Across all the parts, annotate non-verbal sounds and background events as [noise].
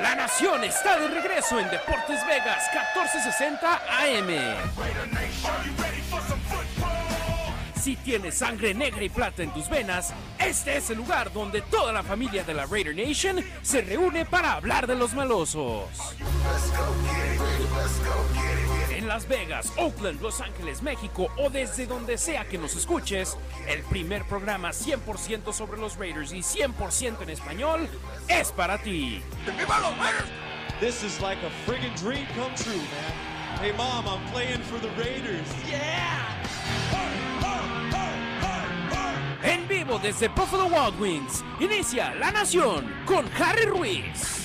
La Nación está de regreso en Deportes Vegas 1460 AM. Si tienes sangre negra y plata en tus venas, este es el lugar donde toda la familia de la Raider Nation se reúne para hablar de los malosos. En Las Vegas, Oakland, Los Ángeles, México o desde donde sea que nos escuches, el primer programa 100% sobre los Raiders y 100% en español es para ti. This is like a friggin' dream come true, man. Hey, mom, I'm playing for the Raiders. Yeah! En vivo desde Buffalo Wild Wings, inicia La Nación con Harry Ruiz.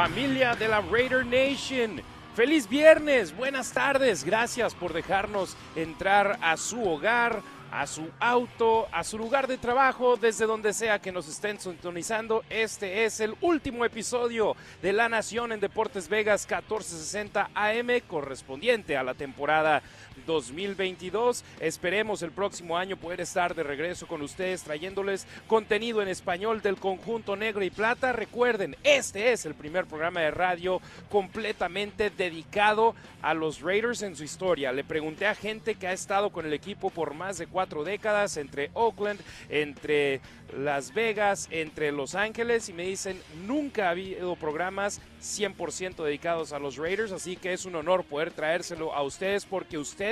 Familia de la Raider Nation, feliz viernes, buenas tardes, gracias por dejarnos entrar a su hogar a su auto, a su lugar de trabajo, desde donde sea que nos estén sintonizando. Este es el último episodio de La Nación en Deportes Vegas 1460 AM correspondiente a la temporada 2022. Esperemos el próximo año poder estar de regreso con ustedes trayéndoles contenido en español del conjunto negro y plata. Recuerden, este es el primer programa de radio completamente dedicado a los Raiders en su historia. Le pregunté a gente que ha estado con el equipo por más de cuatro décadas, entre Oakland, entre Las Vegas, entre Los Ángeles, y me dicen, nunca ha habido programas 100% dedicados a los Raiders, así que es un honor poder traérselo a ustedes porque ustedes,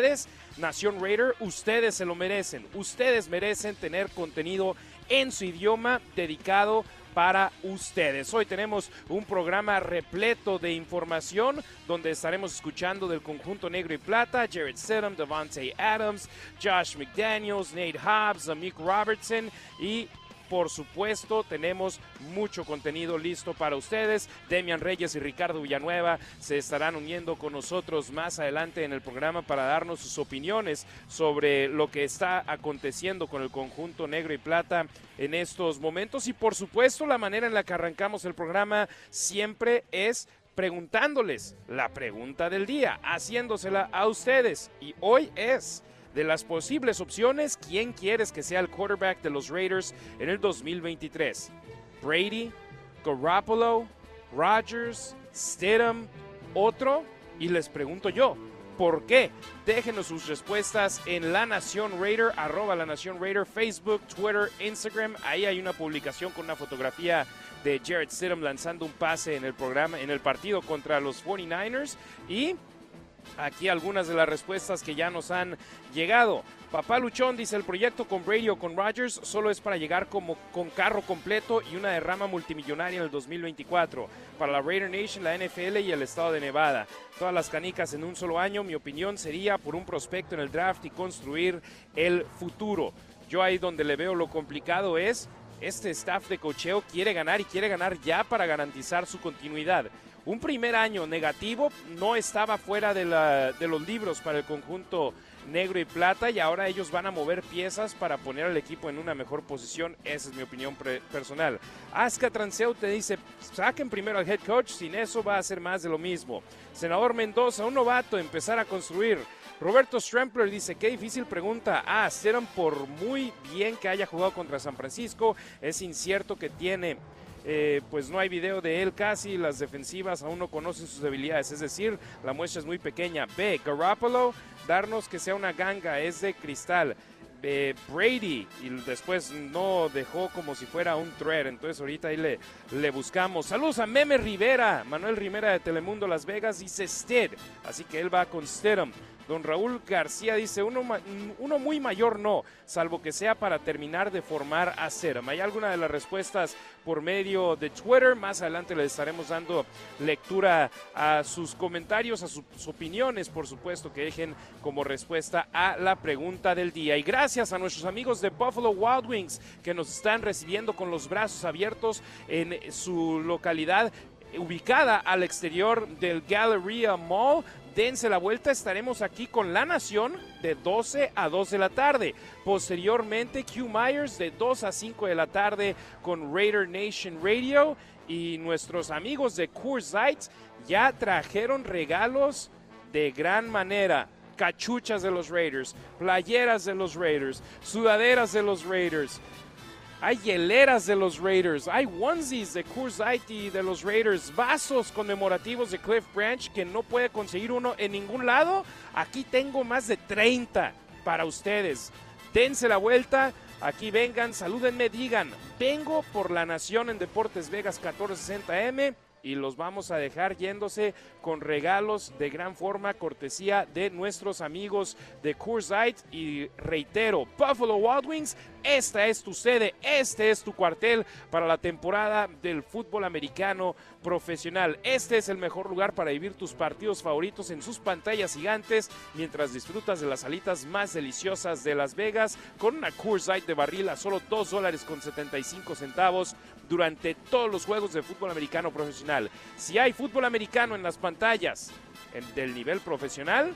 Nación Raider, ustedes se lo merecen. Ustedes merecen tener contenido en su idioma dedicado para ustedes. Hoy tenemos un programa repleto de información donde estaremos escuchando del conjunto negro y plata, Jared Stidham, Devontae Adams, Josh McDaniels, Nate Hobbs, Amik Robertson y por supuesto, tenemos mucho contenido listo para ustedes. Demian Reyes y Ricardo Villanueva se estarán uniendo con nosotros más adelante en el programa para darnos sus opiniones sobre lo que está aconteciendo con el conjunto negro y plata en estos momentos. Y por supuesto, la manera en la que arrancamos el programa siempre es preguntándoles la pregunta del día, haciéndosela a ustedes. Y hoy es de las posibles opciones, ¿quién quieres que sea el quarterback de los Raiders en el 2023? Brady, Garoppolo, Rodgers, Stidham, otro. Y les pregunto yo, ¿por qué? Déjenos sus respuestas en La Nación Raider, arroba La Nación Raider, Facebook, Twitter, Instagram. Ahí hay una publicación con una fotografía de Jared Stidham lanzando un pase en el programa, en el partido contra los 49ers. Y aquí algunas de las respuestas que ya nos han llegado. Papá Luchón dice el proyecto con Brady o con Rodgers solo es para llegar como con carro completo y una derrama multimillonaria en el 2024 para la Raider Nation, la NFL y el estado de Nevada. Todas las canicas en un solo año, mi opinión sería por un prospecto en el draft y construir el futuro. Yo ahí donde le veo lo complicado es este staff de cocheo quiere ganar y quiere ganar ya para garantizar su continuidad. Un primer año negativo no estaba fuera de, los libros para el conjunto negro y plata y ahora ellos van a mover piezas para poner al equipo en una mejor posición. Esa es mi opinión personal. Aska Transeu te dice, saquen primero al head coach, sin eso va a ser más de lo mismo. Senador Mendoza, un novato, empezar a construir. Roberto Strempler dice, qué difícil pregunta. Ah, serán por muy bien que haya jugado contra San Francisco, es incierto que tiene eh, pues no hay video de él casi, las defensivas aún no conocen sus debilidades, es decir, la muestra es muy pequeña. B, Garoppolo, darnos que sea una ganga, es de cristal. Brady y después no dejó como si fuera un thread. Entonces ahorita ahí le, le buscamos. Saludos a Meme Rivera, Manuel Rivera de Telemundo Las Vegas dice Stead, así que él va con Stedham. Don Raúl García dice, uno, uno muy mayor no, salvo que sea para terminar de formar a Serum. Hay alguna de las respuestas por medio de Twitter. Más adelante le estaremos dando lectura a sus comentarios, a sus opiniones, por supuesto, que dejen como respuesta a la pregunta del día. Y gracias a nuestros amigos de Buffalo Wild Wings que nos están recibiendo con los brazos abiertos en su localidad ubicada al exterior del Galleria Mall dense la vuelta, estaremos aquí con La Nación de 12 a 2 de la tarde. Posteriormente, Q Myers de 2 a 5 de la tarde con Raider Nation Radio. Y nuestros amigos de Coors ya trajeron regalos de gran manera. Cachuchas de los Raiders, playeras de los Raiders, sudaderas de los Raiders, hay hieleras de los Raiders, hay onesies de y de los Raiders, vasos conmemorativos de Cliff Branch que no puede conseguir uno en ningún lado. Aquí tengo más de 30 para ustedes. Dense la vuelta, aquí vengan, salúdenme, digan, vengo por la Nación en Deportes Vegas 1460M y los vamos a dejar yéndose con regalos de gran forma, cortesía de nuestros amigos de Coors Light. Y reitero, Buffalo Wild Wings, esta es tu sede, este es tu cuartel para la temporada del fútbol americano profesional. Este es el mejor lugar para vivir tus partidos favoritos en sus pantallas gigantes mientras disfrutas de las alitas más deliciosas de Las Vegas con una Coors Light de barril a solo 2 dólares con 75 centavos durante todos los juegos de fútbol americano profesional. Si hay fútbol americano en las pantallas del nivel profesional,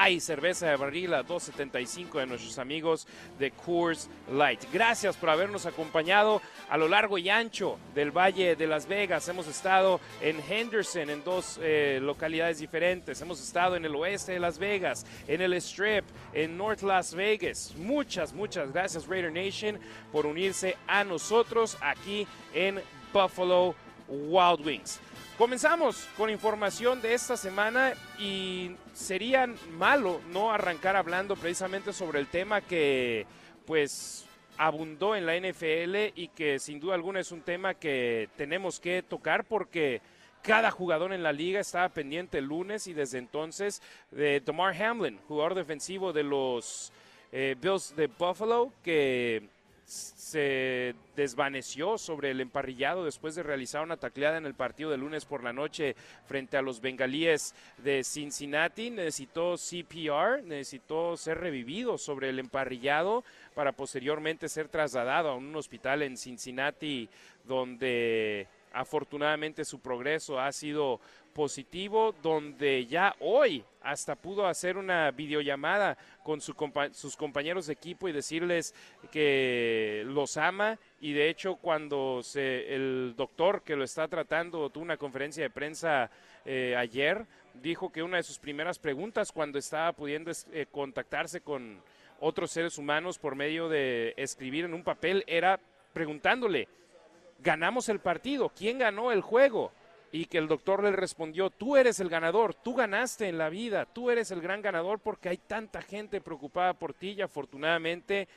hay cerveza de barril a 2.75 de nuestros amigos de Coors Light. Gracias por habernos acompañado a lo largo y ancho del Valle de Las Vegas. Hemos estado en Henderson en dos eh, localidades diferentes. Hemos estado en el oeste de Las Vegas, en el Strip, en North Las Vegas. Muchas, muchas gracias Raider Nation por unirse a nosotros aquí en Buffalo Wild Wings. Comenzamos con información de esta semana y sería malo no arrancar hablando precisamente sobre el tema que pues abundó en la NFL y que sin duda alguna es un tema que tenemos que tocar porque cada jugador en la liga estaba pendiente el lunes y desde entonces de Tomar Hamlin, jugador defensivo de los eh, Bills de Buffalo, que se desvaneció sobre el emparrillado después de realizar una tacleada en el partido de lunes por la noche frente a los bengalíes de Cincinnati. Necesitó CPR, necesitó ser revivido sobre el emparrillado para posteriormente ser trasladado a un hospital en Cincinnati donde afortunadamente su progreso ha sido positivo, donde ya hoy hasta pudo hacer una videollamada con sus compañeros de equipo y decirles que los ama y de hecho cuando se, el doctor que lo está tratando tuvo una conferencia de prensa eh, ayer, dijo que una de sus primeras preguntas cuando estaba pudiendo eh, contactarse con otros seres humanos por medio de escribir en un papel era preguntándole, ganamos el partido, ¿quién ganó el juego? Y que el doctor le respondió, tú eres el ganador, tú ganaste en la vida, tú eres el gran ganador porque hay tanta gente preocupada por ti y afortunadamente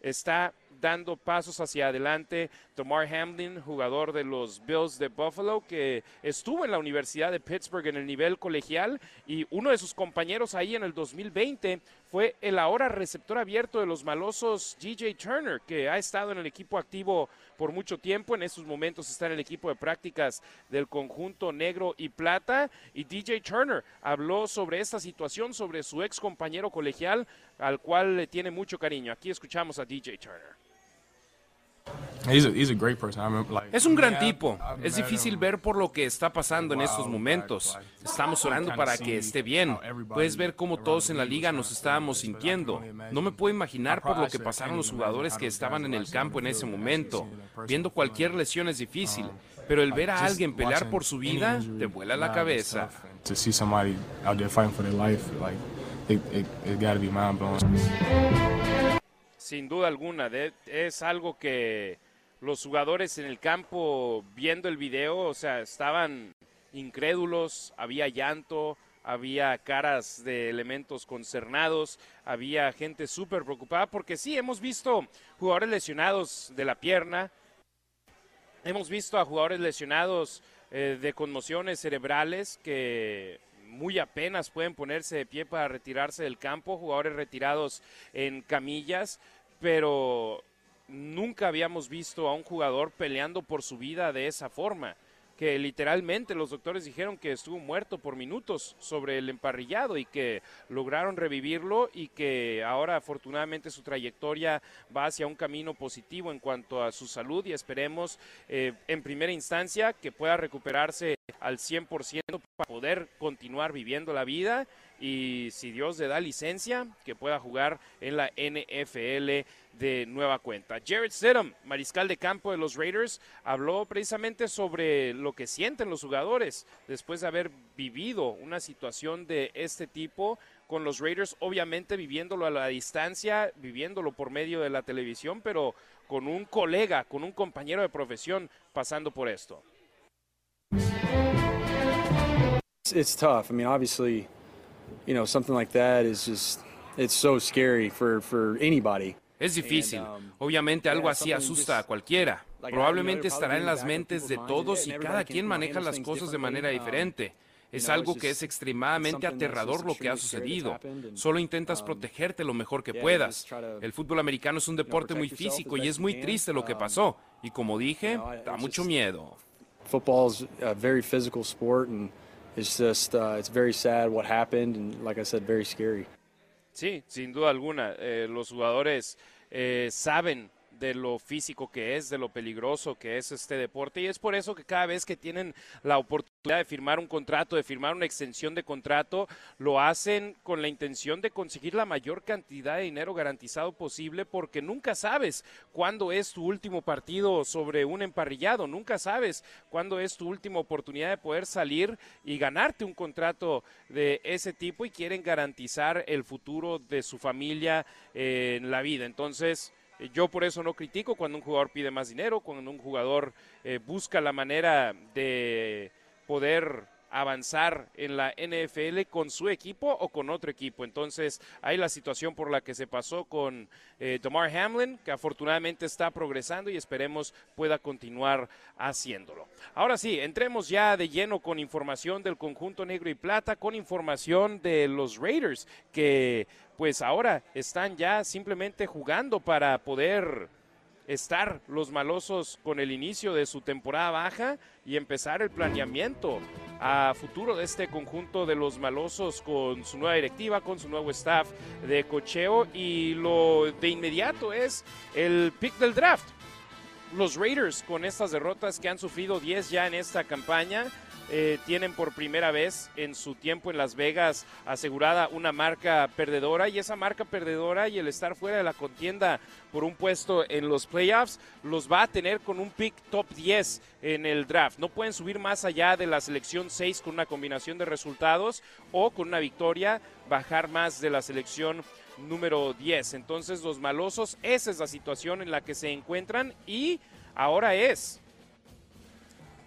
está dando pasos hacia adelante. Tomar Hamlin, jugador de los Bills de Buffalo, que estuvo en la Universidad de Pittsburgh en el nivel colegial y uno de sus compañeros ahí en el 2020 fue el ahora receptor abierto de los malosos DJ Turner, que ha estado en el equipo activo por mucho tiempo. En estos momentos está en el equipo de prácticas del conjunto negro y plata. Y DJ Turner habló sobre esta situación, sobre su ex compañero colegial, al cual le tiene mucho cariño. Aquí escuchamos a DJ Turner. Es un gran tipo. Es difícil ver por lo que está pasando en estos momentos. Estamos orando para que esté bien. Puedes ver cómo todos en la liga nos estábamos sintiendo. No me puedo imaginar por lo que pasaron los jugadores que estaban en el campo en ese momento. Viendo cualquier lesión es difícil, pero el ver a alguien pelear por su vida te vuela la cabeza. Sin duda alguna, es algo que los jugadores en el campo viendo el video, o sea, estaban incrédulos, había llanto, había caras de elementos concernados, había gente súper preocupada, porque sí, hemos visto jugadores lesionados de la pierna, hemos visto a jugadores lesionados eh, de conmociones cerebrales que muy apenas pueden ponerse de pie para retirarse del campo, jugadores retirados en camillas, pero nunca habíamos visto a un jugador peleando por su vida de esa forma que literalmente los doctores dijeron que estuvo muerto por minutos sobre el emparrillado y que lograron revivirlo y que ahora afortunadamente su trayectoria va hacia un camino positivo en cuanto a su salud y esperemos eh, en primera instancia que pueda recuperarse al 100% para poder continuar viviendo la vida y si Dios le da licencia que pueda jugar en la NFL de nueva cuenta. Jared Stidham, mariscal de campo de los Raiders, habló precisamente sobre lo que sienten los jugadores después de haber vivido una situación de este tipo con los Raiders, obviamente viviéndolo a la distancia, viviéndolo por medio de la televisión, pero con un colega, con un compañero de profesión pasando por esto. It's tough. I mean, obviously, you know, something like that is just it's so scary for for anybody. Es difícil. Um, Obviamente algo así asusta a cualquiera. Probablemente estará en las mentes de todos y cada quien maneja las cosas de manera um, diferente. Es algo que es extremadamente aterrador lo que ha sucedido. Solo intentas um, protegerte lo mejor que puedas. El fútbol americano es un deporte muy físico y es muy triste lo que pasó. Y como dije, da mucho miedo. Football is a very physical sport and it's just uh, it's very sad what happened and like I said very scary. Sí, sin duda alguna. Eh, los jugadores eh, saben de lo físico que es, de lo peligroso que es este deporte y es por eso que cada vez que tienen la oportunidad de firmar un contrato, de firmar una extensión de contrato, lo hacen con la intención de conseguir la mayor cantidad de dinero garantizado posible porque nunca sabes cuándo es tu último partido sobre un emparrillado, nunca sabes cuándo es tu última oportunidad de poder salir y ganarte un contrato de ese tipo y quieren garantizar el futuro de su familia en la vida. Entonces, eh, yo por eso no critico cuando un jugador pide más dinero, cuando un jugador eh, busca la manera de poder avanzar en la NFL con su equipo o con otro equipo. Entonces, hay la situación por la que se pasó con eh, Damar Hamlin, que afortunadamente está progresando y esperemos pueda continuar haciéndolo. Ahora sí, entremos ya de lleno con información del conjunto negro y plata, con información de los Raiders, que pues ahora están ya simplemente jugando para poder estar los malosos con el inicio de su temporada baja y empezar el planeamiento a futuro de este conjunto de los malosos con su nueva directiva, con su nuevo staff de cocheo y lo de inmediato es el pick del draft. Los Raiders con estas derrotas que han sufrido 10 ya en esta campaña eh, tienen por primera vez en su tiempo en Las Vegas asegurada una marca perdedora y esa marca perdedora y el estar fuera de la contienda por un puesto en los playoffs los va a tener con un pick top 10 en el draft. No pueden subir más allá de la selección 6 con una combinación de resultados o con una victoria bajar más de la selección número 10. Entonces los malosos, esa es la situación en la que se encuentran y ahora es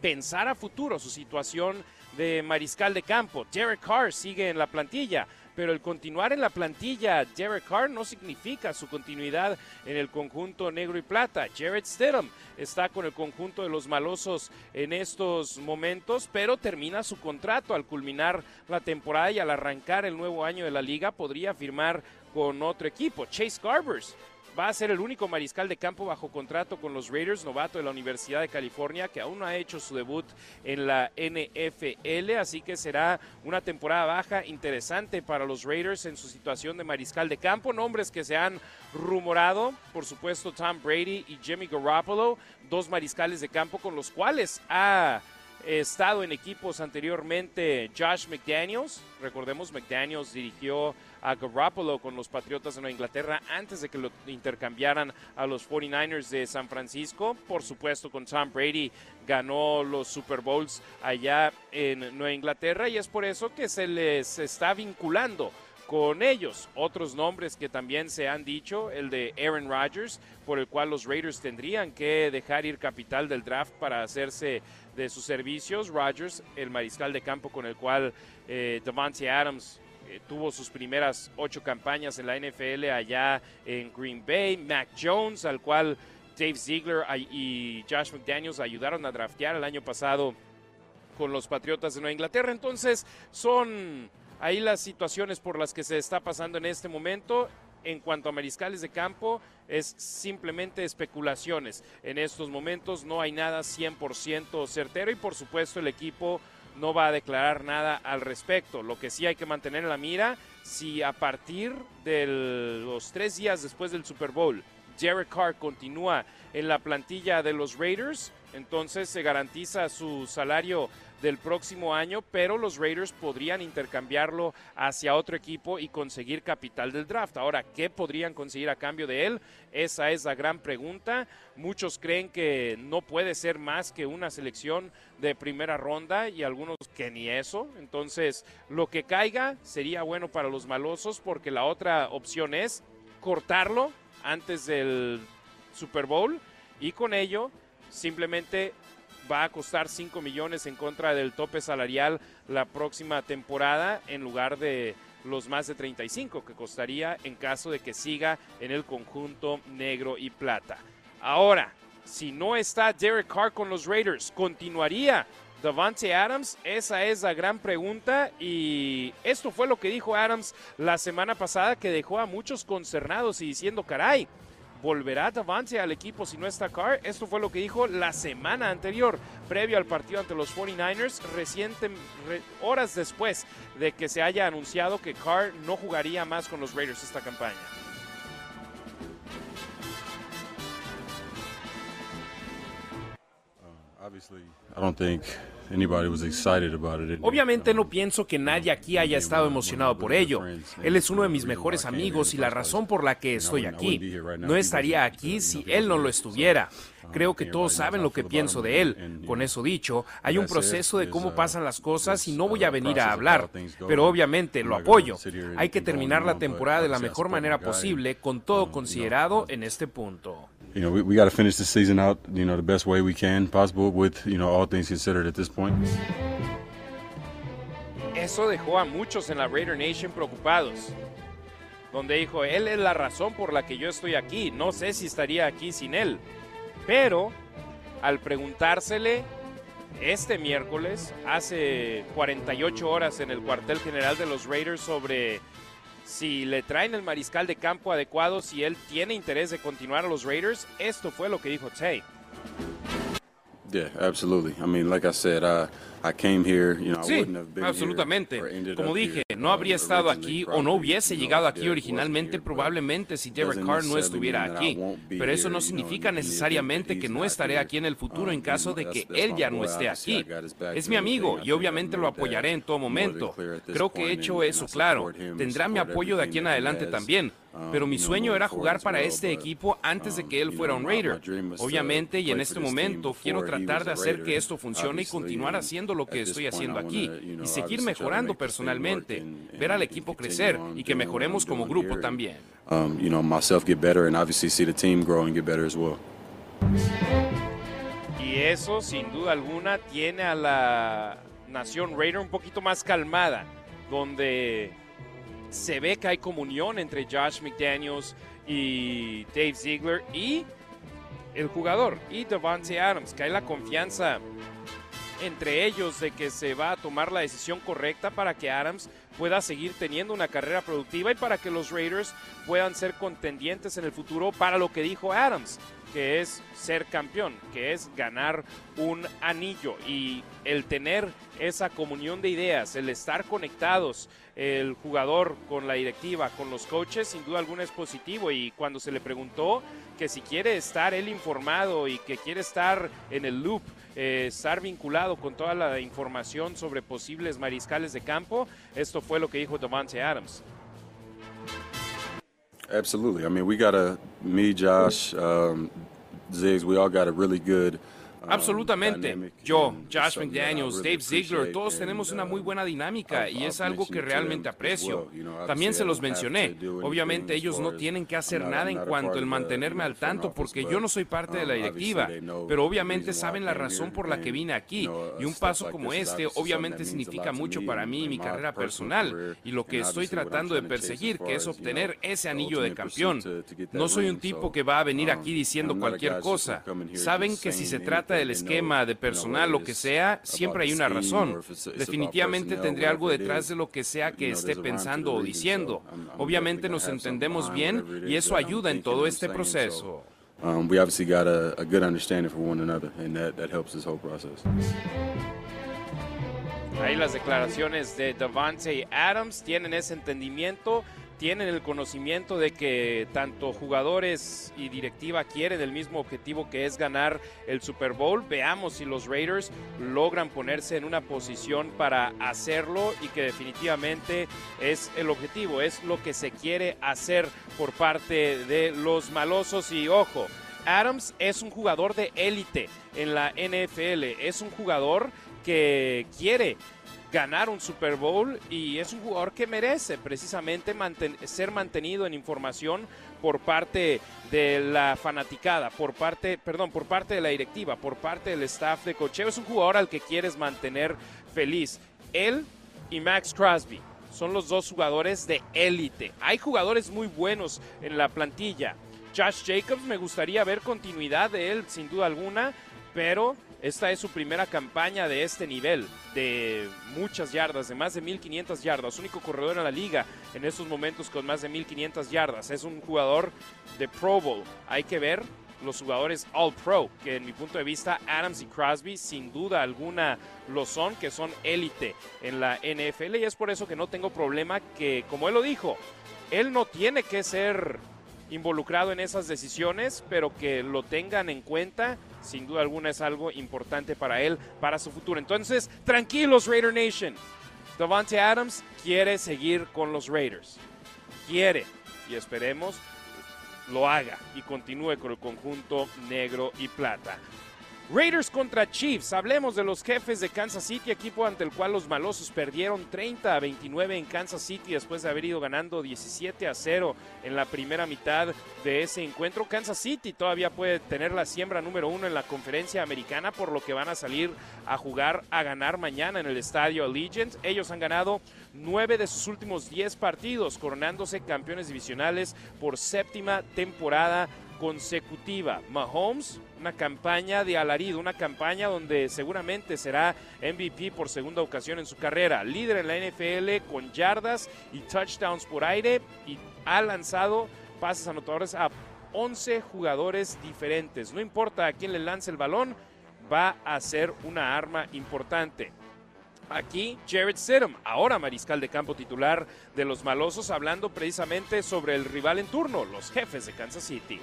pensar a futuro su situación de mariscal de campo. Derek Carr sigue en la plantilla, pero el continuar en la plantilla Derek Carr no significa su continuidad en el conjunto negro y plata. Jared Stidham está con el conjunto de los malosos en estos momentos, pero termina su contrato al culminar la temporada y al arrancar el nuevo año de la liga podría firmar con otro equipo. Chase Garbers va a ser el único mariscal de campo bajo contrato con los Raiders, novato de la Universidad de California, que aún no ha hecho su debut en la NFL, así que será una temporada baja interesante para los Raiders en su situación de mariscal de campo. Nombres que se han rumorado, por supuesto, Tom Brady y Jimmy Garoppolo, dos mariscales de campo con los cuales ha estado en equipos anteriormente Josh McDaniels. Recordemos, McDaniels dirigió a Garoppolo con los Patriotas de Nueva Inglaterra antes de que lo intercambiaran a los 49ers de San Francisco. Por supuesto, con Tom Brady ganó los Super Bowls allá en Nueva Inglaterra y es por eso que se les está vinculando con ellos. Otros nombres que también se han dicho, el de Aaron Rodgers, por el cual los Raiders tendrían que dejar ir capital del draft para hacerse de sus servicios. Rodgers, el mariscal de campo con el cual eh, Devontae Adams eh, tuvo sus primeras ocho campañas en la NFL allá en Green Bay. Mac Jones, al cual Dave Ziegler y Josh McDaniels ayudaron a draftear el año pasado con los Patriotas de Nueva Inglaterra. Entonces, son ahí las situaciones por las que se está pasando en este momento. En cuanto a mariscales de campo, es simplemente especulaciones. En estos momentos no hay nada 100% certero y por supuesto el equipo no va a declarar nada al respecto. Lo que sí hay que mantener en la mira, si a partir de los tres días después del Super Bowl, Derek Carr continúa en la plantilla de los Raiders, entonces se garantiza su salario del próximo año, pero los Raiders podrían intercambiarlo hacia otro equipo y conseguir capital del draft. Ahora, ¿qué podrían conseguir a cambio de él? Esa es la gran pregunta. Muchos creen que no puede ser más que una selección de primera ronda y algunos que ni eso. Entonces, lo que caiga sería bueno para los malosos porque la otra opción es cortarlo antes del Super Bowl y con ello simplemente va a costar 5 millones en contra del tope salarial la próxima temporada en lugar de los más de 35 que costaría en caso de que siga en el conjunto negro y plata. Ahora, si no está Derek Carr con los Raiders, ¿continuaría Davante Adams? Esa es la gran pregunta y esto fue lo que dijo Adams la semana pasada que dejó a muchos concernados y diciendo, caray, ¿volverá Davante al equipo si no está Carr? Esto fue lo que dijo la semana anterior, previo al partido ante los 49ers, reciente, horas después de que se haya anunciado que Carr no jugaría más con los Raiders esta campaña. Obviamente no pienso que nadie aquí haya estado emocionado por ello. Él es uno de mis mejores amigos y la razón por la que estoy aquí. No estaría aquí si él no lo estuviera. Creo que todos saben lo que pienso de él. Con eso dicho, hay un proceso de cómo pasan las cosas y no voy a venir a hablar, pero obviamente lo apoyo. Hay que terminar la temporada de la mejor manera posible, con todo considerado en este punto. You know, we, we got to finish the season out, you know, the best way we can possible with, you know, all things considered at this point. Eso dejó a muchos en la Raider Nation preocupados. Donde dijo, él es la razón por la que yo estoy aquí. No sé si estaría aquí sin él. Pero al preguntársele este miércoles, hace 48 horas en el cuartel general de los Raiders sobre si le traen el mariscal de campo adecuado, si él tiene interés de continuar a los Raiders, esto fue lo que dijo Tay. Yeah, absolutely. I mean, like I said, Sí, absolutamente. Como dije, no habría estado aquí o no hubiese llegado aquí originalmente probablemente si Derek Carr no estuviera aquí. Pero eso no significa necesariamente que no estaré aquí en el futuro en caso de que él ya no esté aquí. Es mi amigo y obviamente lo apoyaré en todo momento. Creo que he hecho eso claro. Tendrá mi apoyo de aquí en adelante también. Pero mi sueño era jugar para este equipo antes de que él fuera un Raider. Obviamente y en este momento quiero tratar de hacer que esto funcione y continuar haciendo lo que estoy haciendo aquí y seguir mejorando personalmente, ver al equipo crecer y que mejoremos como grupo también. Y eso, sin duda alguna, tiene a la nación Raider un poquito más calmada, donde se ve que hay comunión entre Josh McDaniels y Dave Ziegler y el jugador y Devante Adams, que hay la confianza entre ellos de que se va a tomar la decisión correcta para que Adams pueda seguir teniendo una carrera productiva y para que los Raiders puedan ser contendientes en el futuro para lo que dijo Adams, que es ser campeón, que es ganar un anillo y el tener esa comunión de ideas, el estar conectados, el jugador con la directiva, con los coaches, sin duda alguna es positivo. Y cuando se le preguntó que si quiere estar él informado y que quiere estar en el loop eh, estar vinculado con toda la información sobre posibles mariscales de campo. Esto fue lo que dijo Davante Adams. Absolutely. I mean, we got a me, Josh, um, Ziggs. We all got a really good Absolutamente. Yo, Josh McDaniels, Dave Ziegler, todos tenemos una muy buena dinámica y es algo que realmente aprecio. También se los mencioné. Obviamente ellos no tienen que hacer nada en cuanto al mantenerme al tanto porque yo no soy parte de la um, directiva, pero obviamente saben la razón por la que vine aquí y un paso como este obviamente significa mucho para mí y mi carrera personal y lo que estoy tratando de perseguir, que es obtener ese anillo de campeón. No soy un tipo que va a venir aquí diciendo cualquier cosa. Saben que si se trata del esquema, de personal, lo que sea, siempre hay una razón. Definitivamente tendría algo detrás de lo que sea que esté pensando o diciendo. Obviamente nos entendemos bien y eso ayuda en todo este proceso. Ahí las declaraciones de Davante Adams tienen ese entendimiento tienen el conocimiento de que tanto jugadores y directiva quieren el mismo objetivo que es ganar el Super Bowl. Veamos si los Raiders logran ponerse en una posición para hacerlo y que definitivamente es el objetivo, es lo que se quiere hacer por parte de los malosos y ojo. Adams es un jugador de élite en la NFL, es un jugador que quiere ganar un Super Bowl y es un jugador que merece precisamente ser mantenido en información por parte de la fanaticada, por parte, perdón, por parte de la directiva, por parte del staff de cocheo. Es un jugador al que quieres mantener feliz. Él y Max Crosby son los dos jugadores de élite. Hay jugadores muy buenos en la plantilla. Josh Jacobs me gustaría ver continuidad de él sin duda alguna, pero esta es su primera campaña de este nivel, de muchas yardas, de más de 1500 yardas. Único corredor en la liga en estos momentos con más de 1500 yardas. Es un jugador de Pro Bowl. Hay que ver los jugadores All Pro, que en mi punto de vista Adams y Crosby sin duda alguna lo son, que son élite en la NFL y es por eso que no tengo problema que, como él lo dijo, él no tiene que ser involucrado en esas decisiones, pero que lo tengan en cuenta, sin duda alguna es algo importante para él, para su futuro. Entonces, tranquilos Raider Nation. Davante Adams quiere seguir con los Raiders. Quiere. Y esperemos lo haga y continúe con el conjunto negro y plata. Raiders contra Chiefs. Hablemos de los jefes de Kansas City, equipo ante el cual los malosos perdieron 30 a 29 en Kansas City después de haber ido ganando 17 a 0 en la primera mitad de ese encuentro. Kansas City todavía puede tener la siembra número uno en la conferencia americana, por lo que van a salir a jugar a ganar mañana en el estadio Allegiant. Ellos han ganado nueve de sus últimos 10 partidos, coronándose campeones divisionales por séptima temporada consecutiva. Mahomes, una campaña de alarido, una campaña donde seguramente será MVP por segunda ocasión en su carrera. Líder en la NFL con yardas y touchdowns por aire y ha lanzado pases anotadores a 11 jugadores diferentes. No importa a quién le lance el balón, va a ser una arma importante. Aquí Jared Stidham, ahora mariscal de campo titular de los malosos, hablando precisamente sobre el rival en turno, los jefes de Kansas City.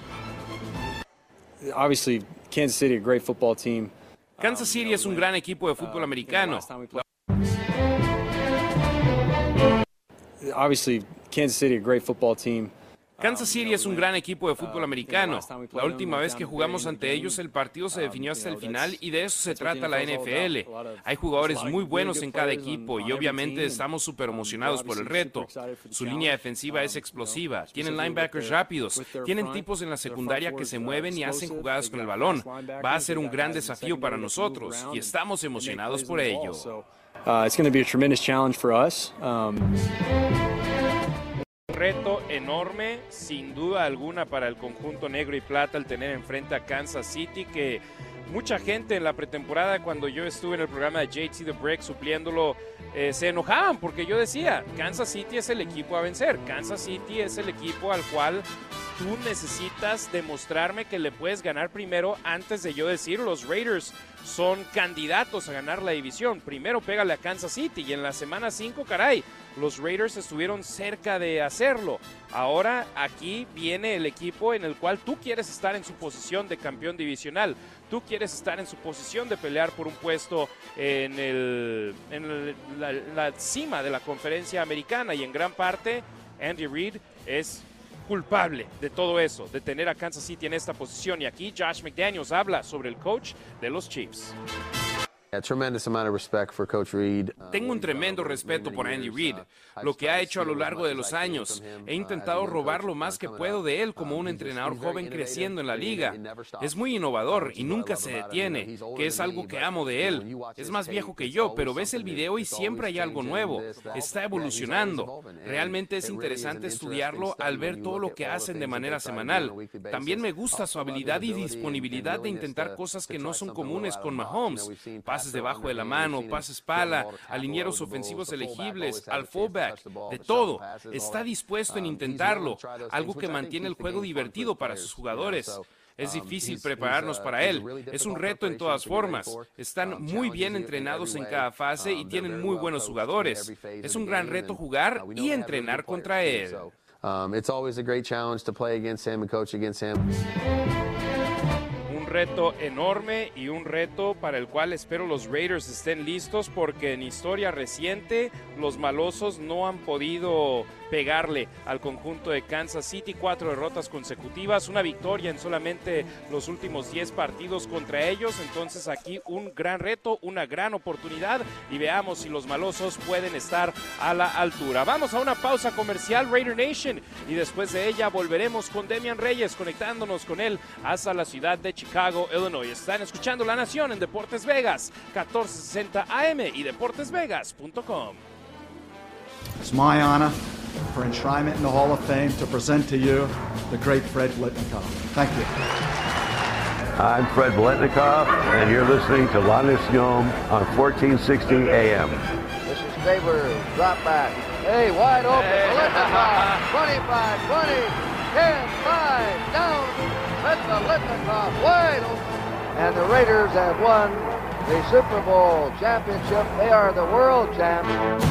Obviously, Kansas City, a great football team. Kansas City es un gran equipo de fútbol americano. Obviously, Kansas City, a great football team. Kansas City es un gran equipo de fútbol americano. La última vez que jugamos ante ellos el partido se definió hasta el final y de eso se trata la NFL. Hay jugadores muy buenos en cada equipo y obviamente estamos súper emocionados por el reto. Su línea defensiva es explosiva, tienen linebackers rápidos, tienen tipos en la secundaria que se mueven y hacen jugadas con el balón. Va a ser un gran desafío para nosotros y estamos emocionados por ello. It's going to be a tremendous challenge for us. Um, reto enorme, sin duda alguna, para el conjunto negro y plata el tener enfrente a Kansas City, que mucha gente en la pretemporada, cuando yo estuve en el programa de JT The Break supliéndolo, eh, se enojaban porque yo decía, Kansas City es el equipo a vencer, Kansas City es el equipo al cual tú necesitas demostrarme que le puedes ganar primero antes de yo decir los Raiders son candidatos a ganar la división. Primero pégale a Kansas City y en la semana 5, caray, los Raiders estuvieron cerca de hacerlo. Ahora aquí viene el equipo en el cual tú quieres estar en su posición de campeón divisional. Tú quieres estar en su posición de pelear por un puesto en, el, la, la cima de la conferencia americana y en gran parte Andy Reid es culpable de todo eso, de tener a Kansas City en esta posición. Y aquí Josh McDaniels habla sobre el coach de los Chiefs. Tengo un tremendo respeto por Andy Reid, lo que ha hecho a lo largo de los años. He intentado robar lo más que puedo de él como un entrenador joven creciendo en la liga. Es muy innovador y nunca se detiene, que es algo que amo de él. Es más viejo que yo, pero ves el video y siempre hay algo nuevo. Está evolucionando. Realmente es interesante estudiarlo al ver todo lo que hacen de manera semanal. También me gusta su habilidad y disponibilidad de intentar cosas que no son comunes con Mahomes pases debajo de la mano, pases pala, alineros ofensivos elegibles, al fullback, de todo. Está dispuesto en intentarlo, algo que mantiene el juego divertido para sus jugadores. Es difícil prepararnos para él. Es un reto en todas formas. Están muy bien entrenados en cada fase y tienen muy buenos jugadores. Es un gran reto jugar y entrenar contra él. um, it's always a great challenge to play against him and coach against him. Reto enorme y un reto para el cual espero los Raiders estén listos porque en historia reciente los malosos no han podido pegarle al conjunto de Kansas City. Cuatro derrotas consecutivas, una victoria en solamente los últimos 10 partidos contra ellos. Entonces aquí un gran reto, una gran oportunidad y veamos si los malosos pueden estar a la altura. Vamos a una pausa comercial Raider Nation y después de ella volveremos con Demian Reyes conectándonos con él hasta la ciudad de Chicago, Illinois. Están escuchando La Nación en Deportes Vegas, 1460 AM y deportesvegas.com. It's my honor for enshrinement in the Hall of Fame to present to you the great Fred Blitnikoff. Thank you. I'm Fred Blitnikoff, and you're listening to La Nacion on 1460 AM. This is Faber, drop back. Hey, wide open, Blitnikoff, [laughs] 25, 20, 10, 5, down, let the Blitnikoff wide open. And the Raiders have won the Super Bowl championship. They are the world champions.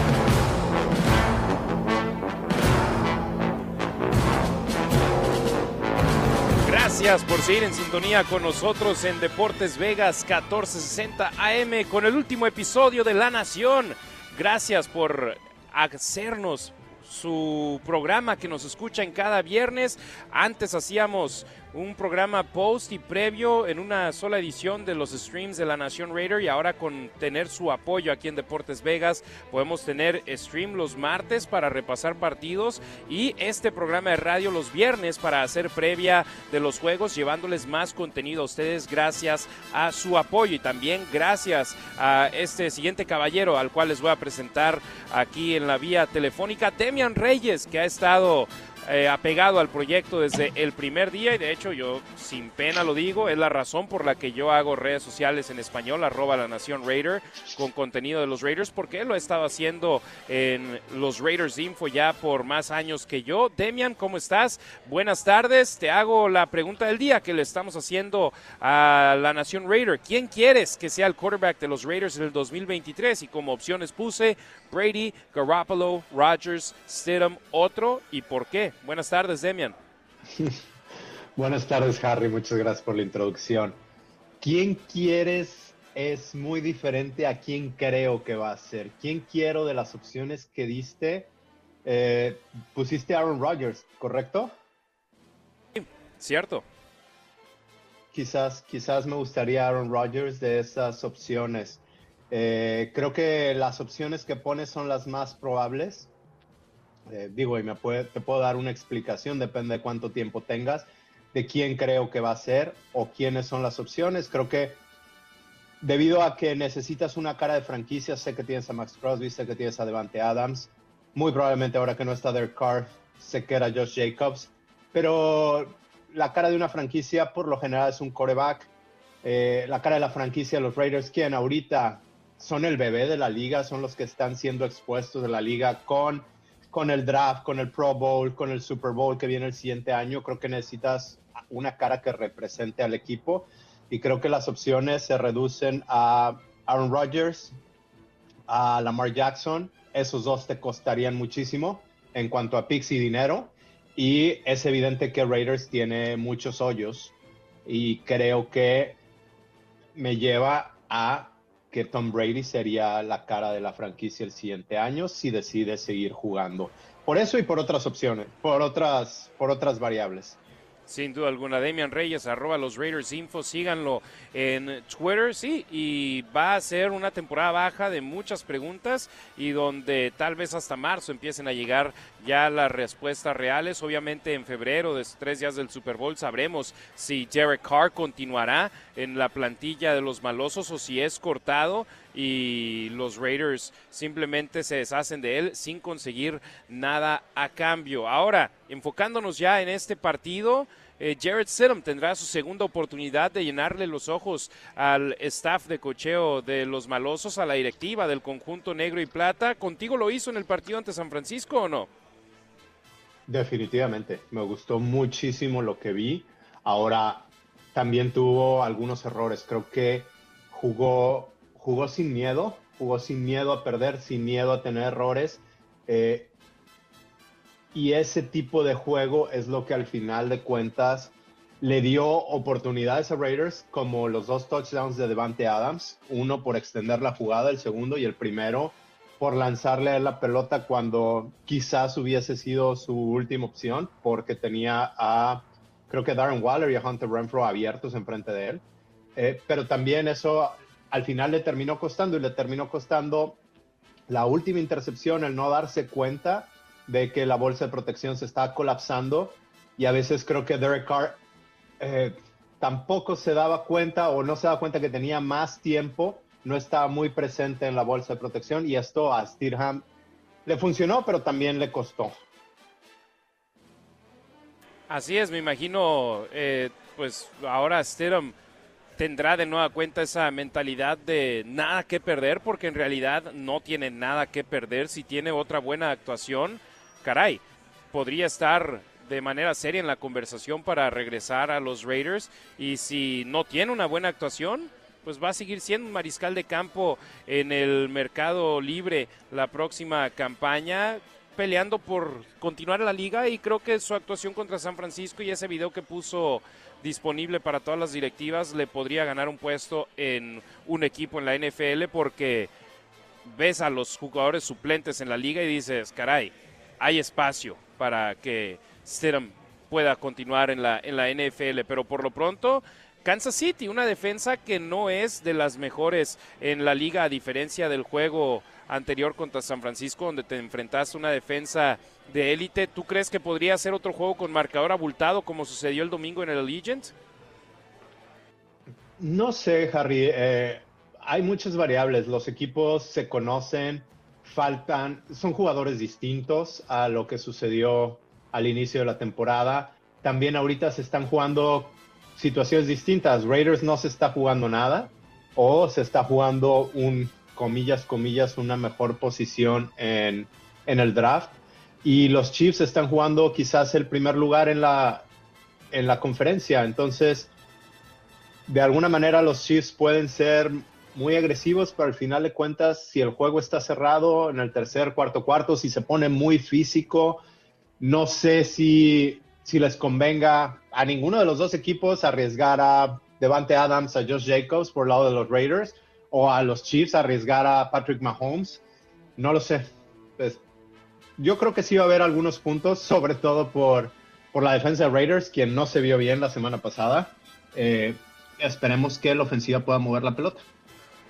Gracias por seguir en sintonía con nosotros en Deportes Vegas 1460 AM con el último episodio de La Nación. Gracias por hacernos su programa que nos escucha en cada viernes. Antes hacíamos un programa post y previo en una sola edición de los streams de la Nación Raider y ahora con tener su apoyo aquí en Deportes Vegas podemos tener stream los martes para repasar partidos y este programa de radio los viernes para hacer previa de los juegos llevándoles más contenido a ustedes gracias a su apoyo y también gracias a este siguiente caballero al cual les voy a presentar aquí en la vía telefónica, Demian Reyes que ha estado eh, apegado al proyecto desde el primer día y de hecho yo sin pena lo digo, es la razón por la que yo hago redes sociales en español, arroba la nación Raider, con contenido de los Raiders, porque lo ha estado haciendo en los Raiders Info ya por más años que yo. Demian, ¿cómo estás? Buenas tardes, te hago la pregunta del día que le estamos haciendo a la nación Raider. ¿Quién quieres que sea el quarterback de los Raiders en el 2023? Y como opciones puse Brady, Garoppolo, Rodgers, Stidham, otro y por qué. Buenas tardes, Demian. [laughs] Buenas tardes, Harry. Muchas gracias por la introducción. ¿Quién quieres es muy diferente a quién creo que va a ser? ¿Quién quiero de las opciones que diste? Eh, pusiste Aaron Rodgers, ¿correcto? Sí, cierto. Quizás, quizás me gustaría Aaron Rodgers de esas opciones. Eh, creo que las opciones que pones son las más probables. Eh, digo, y me puede, te puedo dar una explicación, depende de cuánto tiempo tengas, de quién creo que va a ser o quiénes son las opciones. Creo que debido a que necesitas una cara de franquicia, sé que tienes a Max Crosby, sé que tienes a Devante Adams, muy probablemente ahora que no está Derek Carr, sé que era Josh Jacobs, pero la cara de una franquicia por lo general es un coreback. Eh, la cara de la franquicia, los Raiders, quien ahorita son el bebé de la liga, son los que están siendo expuestos de la liga con, con el draft, con el Pro Bowl, con el Super Bowl que viene el siguiente año. Creo que necesitas una cara que represente al equipo y creo que las opciones se reducen a Aaron Rodgers, a Lamar Jackson. Esos dos te costarían muchísimo en cuanto a picks y dinero. Y es evidente que Raiders tiene muchos hoyos y creo que me lleva a que Tom Brady sería la cara de la franquicia el siguiente año si decide seguir jugando. Por eso y por otras opciones, por otras, por otras variables. Sin duda alguna, Demian Reyes, arroba los Raiders Info, síganlo en Twitter, sí, y va a ser una temporada baja de muchas preguntas y donde tal vez hasta marzo empiecen a llegar ya las respuestas reales. Obviamente en febrero, de tres días del Super Bowl, sabremos si Derek Carr continuará en la plantilla de los malosos o si es cortado y los Raiders simplemente se deshacen de él sin conseguir nada a cambio. Ahora, enfocándonos ya en este partido, eh, Jared Stidham tendrá su segunda oportunidad de llenarle los ojos al staff de cocheo de los malosos, a la directiva del conjunto negro y plata. ¿Contigo lo hizo en el partido ante San Francisco o no? Definitivamente, me gustó muchísimo lo que vi. Ahora, también tuvo algunos errores. Creo que jugó jugó sin miedo, jugó sin miedo a perder, sin miedo a tener errores. Eh, y ese tipo de juego es lo que al final de cuentas le dio oportunidades a Raiders, como los dos touchdowns de Devante Adams, uno por extender la jugada, el segundo, y el primero por lanzarle la pelota cuando quizás hubiese sido su última opción, porque tenía a, creo que Darren Waller y a Hunter Renfro abiertos enfrente de él. Eh, pero también eso al final le terminó costando y le terminó costando la última intercepción, el no darse cuenta de que la bolsa de protección se está colapsando y a veces creo que Derek Carr eh, tampoco se daba cuenta o no se daba cuenta que tenía más tiempo, no estaba muy presente en la bolsa de protección y esto a Stirham le funcionó, pero también le costó. Así es, me imagino, eh, pues ahora Stirham tendrá de nueva cuenta esa mentalidad de nada que perder, porque en realidad no tiene nada que perder si tiene otra buena actuación. Caray, podría estar de manera seria en la conversación para regresar a los Raiders y si no tiene una buena actuación, pues va a seguir siendo un mariscal de campo en el mercado libre la próxima campaña peleando por continuar la liga y creo que su actuación contra San Francisco y ese video que puso disponible para todas las directivas le podría ganar un puesto en un equipo en la NFL porque ves a los jugadores suplentes en la liga y dices, caray, hay espacio para que Stidham pueda continuar en la, en la NFL, pero por lo pronto Kansas City, una defensa que no es de las mejores en la liga a diferencia del juego anterior contra San Francisco donde te enfrentaste a una defensa de élite. ¿Tú crees que podría ser otro juego con marcador abultado como sucedió el domingo en el Allegiant? No sé, Harry. Eh, hay muchas variables. Los equipos se conocen, faltan, son jugadores distintos a lo que sucedió al inicio de la temporada. También ahorita se están jugando situaciones distintas. Raiders no se está jugando nada o se está jugando un, comillas, comillas, una mejor posición en, en el draft. Y los Chiefs están jugando quizás el primer lugar en la, en la conferencia. Entonces, de alguna manera los Chiefs pueden ser muy agresivos, pero al final de cuentas, si el juego está cerrado en el tercer, cuarto, cuarto, si se pone muy físico, no sé si, si les convenga a ninguno de los dos equipos arriesgar a Devante Adams, a Josh Jacobs por el lado de los Raiders, o a los Chiefs arriesgar a Patrick Mahomes. No lo sé. Pues, yo creo que sí va a haber algunos puntos, [laughs] sobre todo por, por la defensa de Raiders, quien no se vio bien la semana pasada. Eh, esperemos que la ofensiva pueda mover la pelota.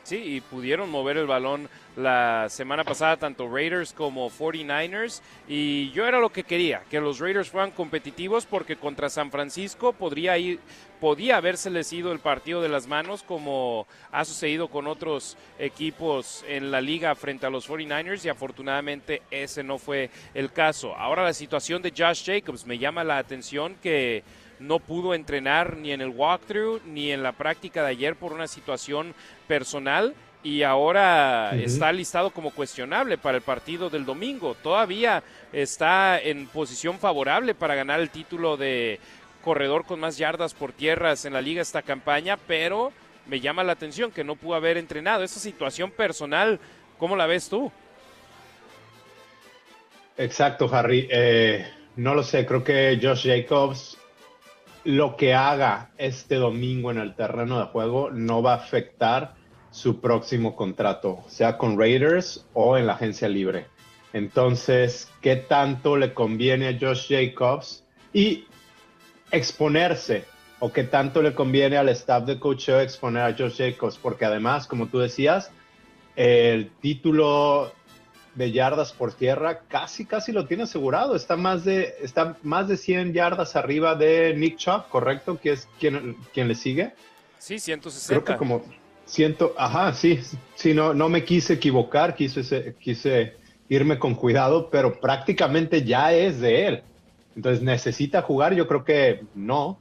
Sí, y pudieron mover el balón la semana pasada tanto Raiders como 49ers y yo era lo que quería, que los Raiders fueran competitivos porque contra San Francisco podría ir podía habérseles ido el partido de las manos como ha sucedido con otros equipos en la liga frente a los 49ers y afortunadamente ese no fue el caso. Ahora la situación de Josh Jacobs me llama la atención que no pudo entrenar ni en el walkthrough ni en la práctica de ayer por una situación personal y ahora está listado como cuestionable para el partido del domingo. Todavía está en posición favorable para ganar el título de corredor con más yardas por tierras en la liga esta campaña, pero me llama la atención que no pudo haber entrenado. Esa situación personal, ¿cómo la ves tú? Exacto, Harry. Eh, no lo sé, creo que Josh Jacobs lo que haga este domingo en el terreno de juego no va a afectar su próximo contrato, sea con Raiders o en la agencia libre. Entonces, ¿qué tanto le conviene a Josh Jacobs y exponerse? ¿O qué tanto le conviene al staff de coaching exponer a Josh Jacobs? Porque además, como tú decías, el título de yardas por tierra, casi, casi lo tiene asegurado. Está más de, está más de 100 yardas arriba de Nick Chubb, ¿correcto? Que es quien, quien le sigue. Sí, 160. Creo que como ciento, ajá, sí, sí, no, no me quise equivocar, quise, quise irme con cuidado, pero prácticamente ya es de él. Entonces, ¿necesita jugar? Yo creo que no.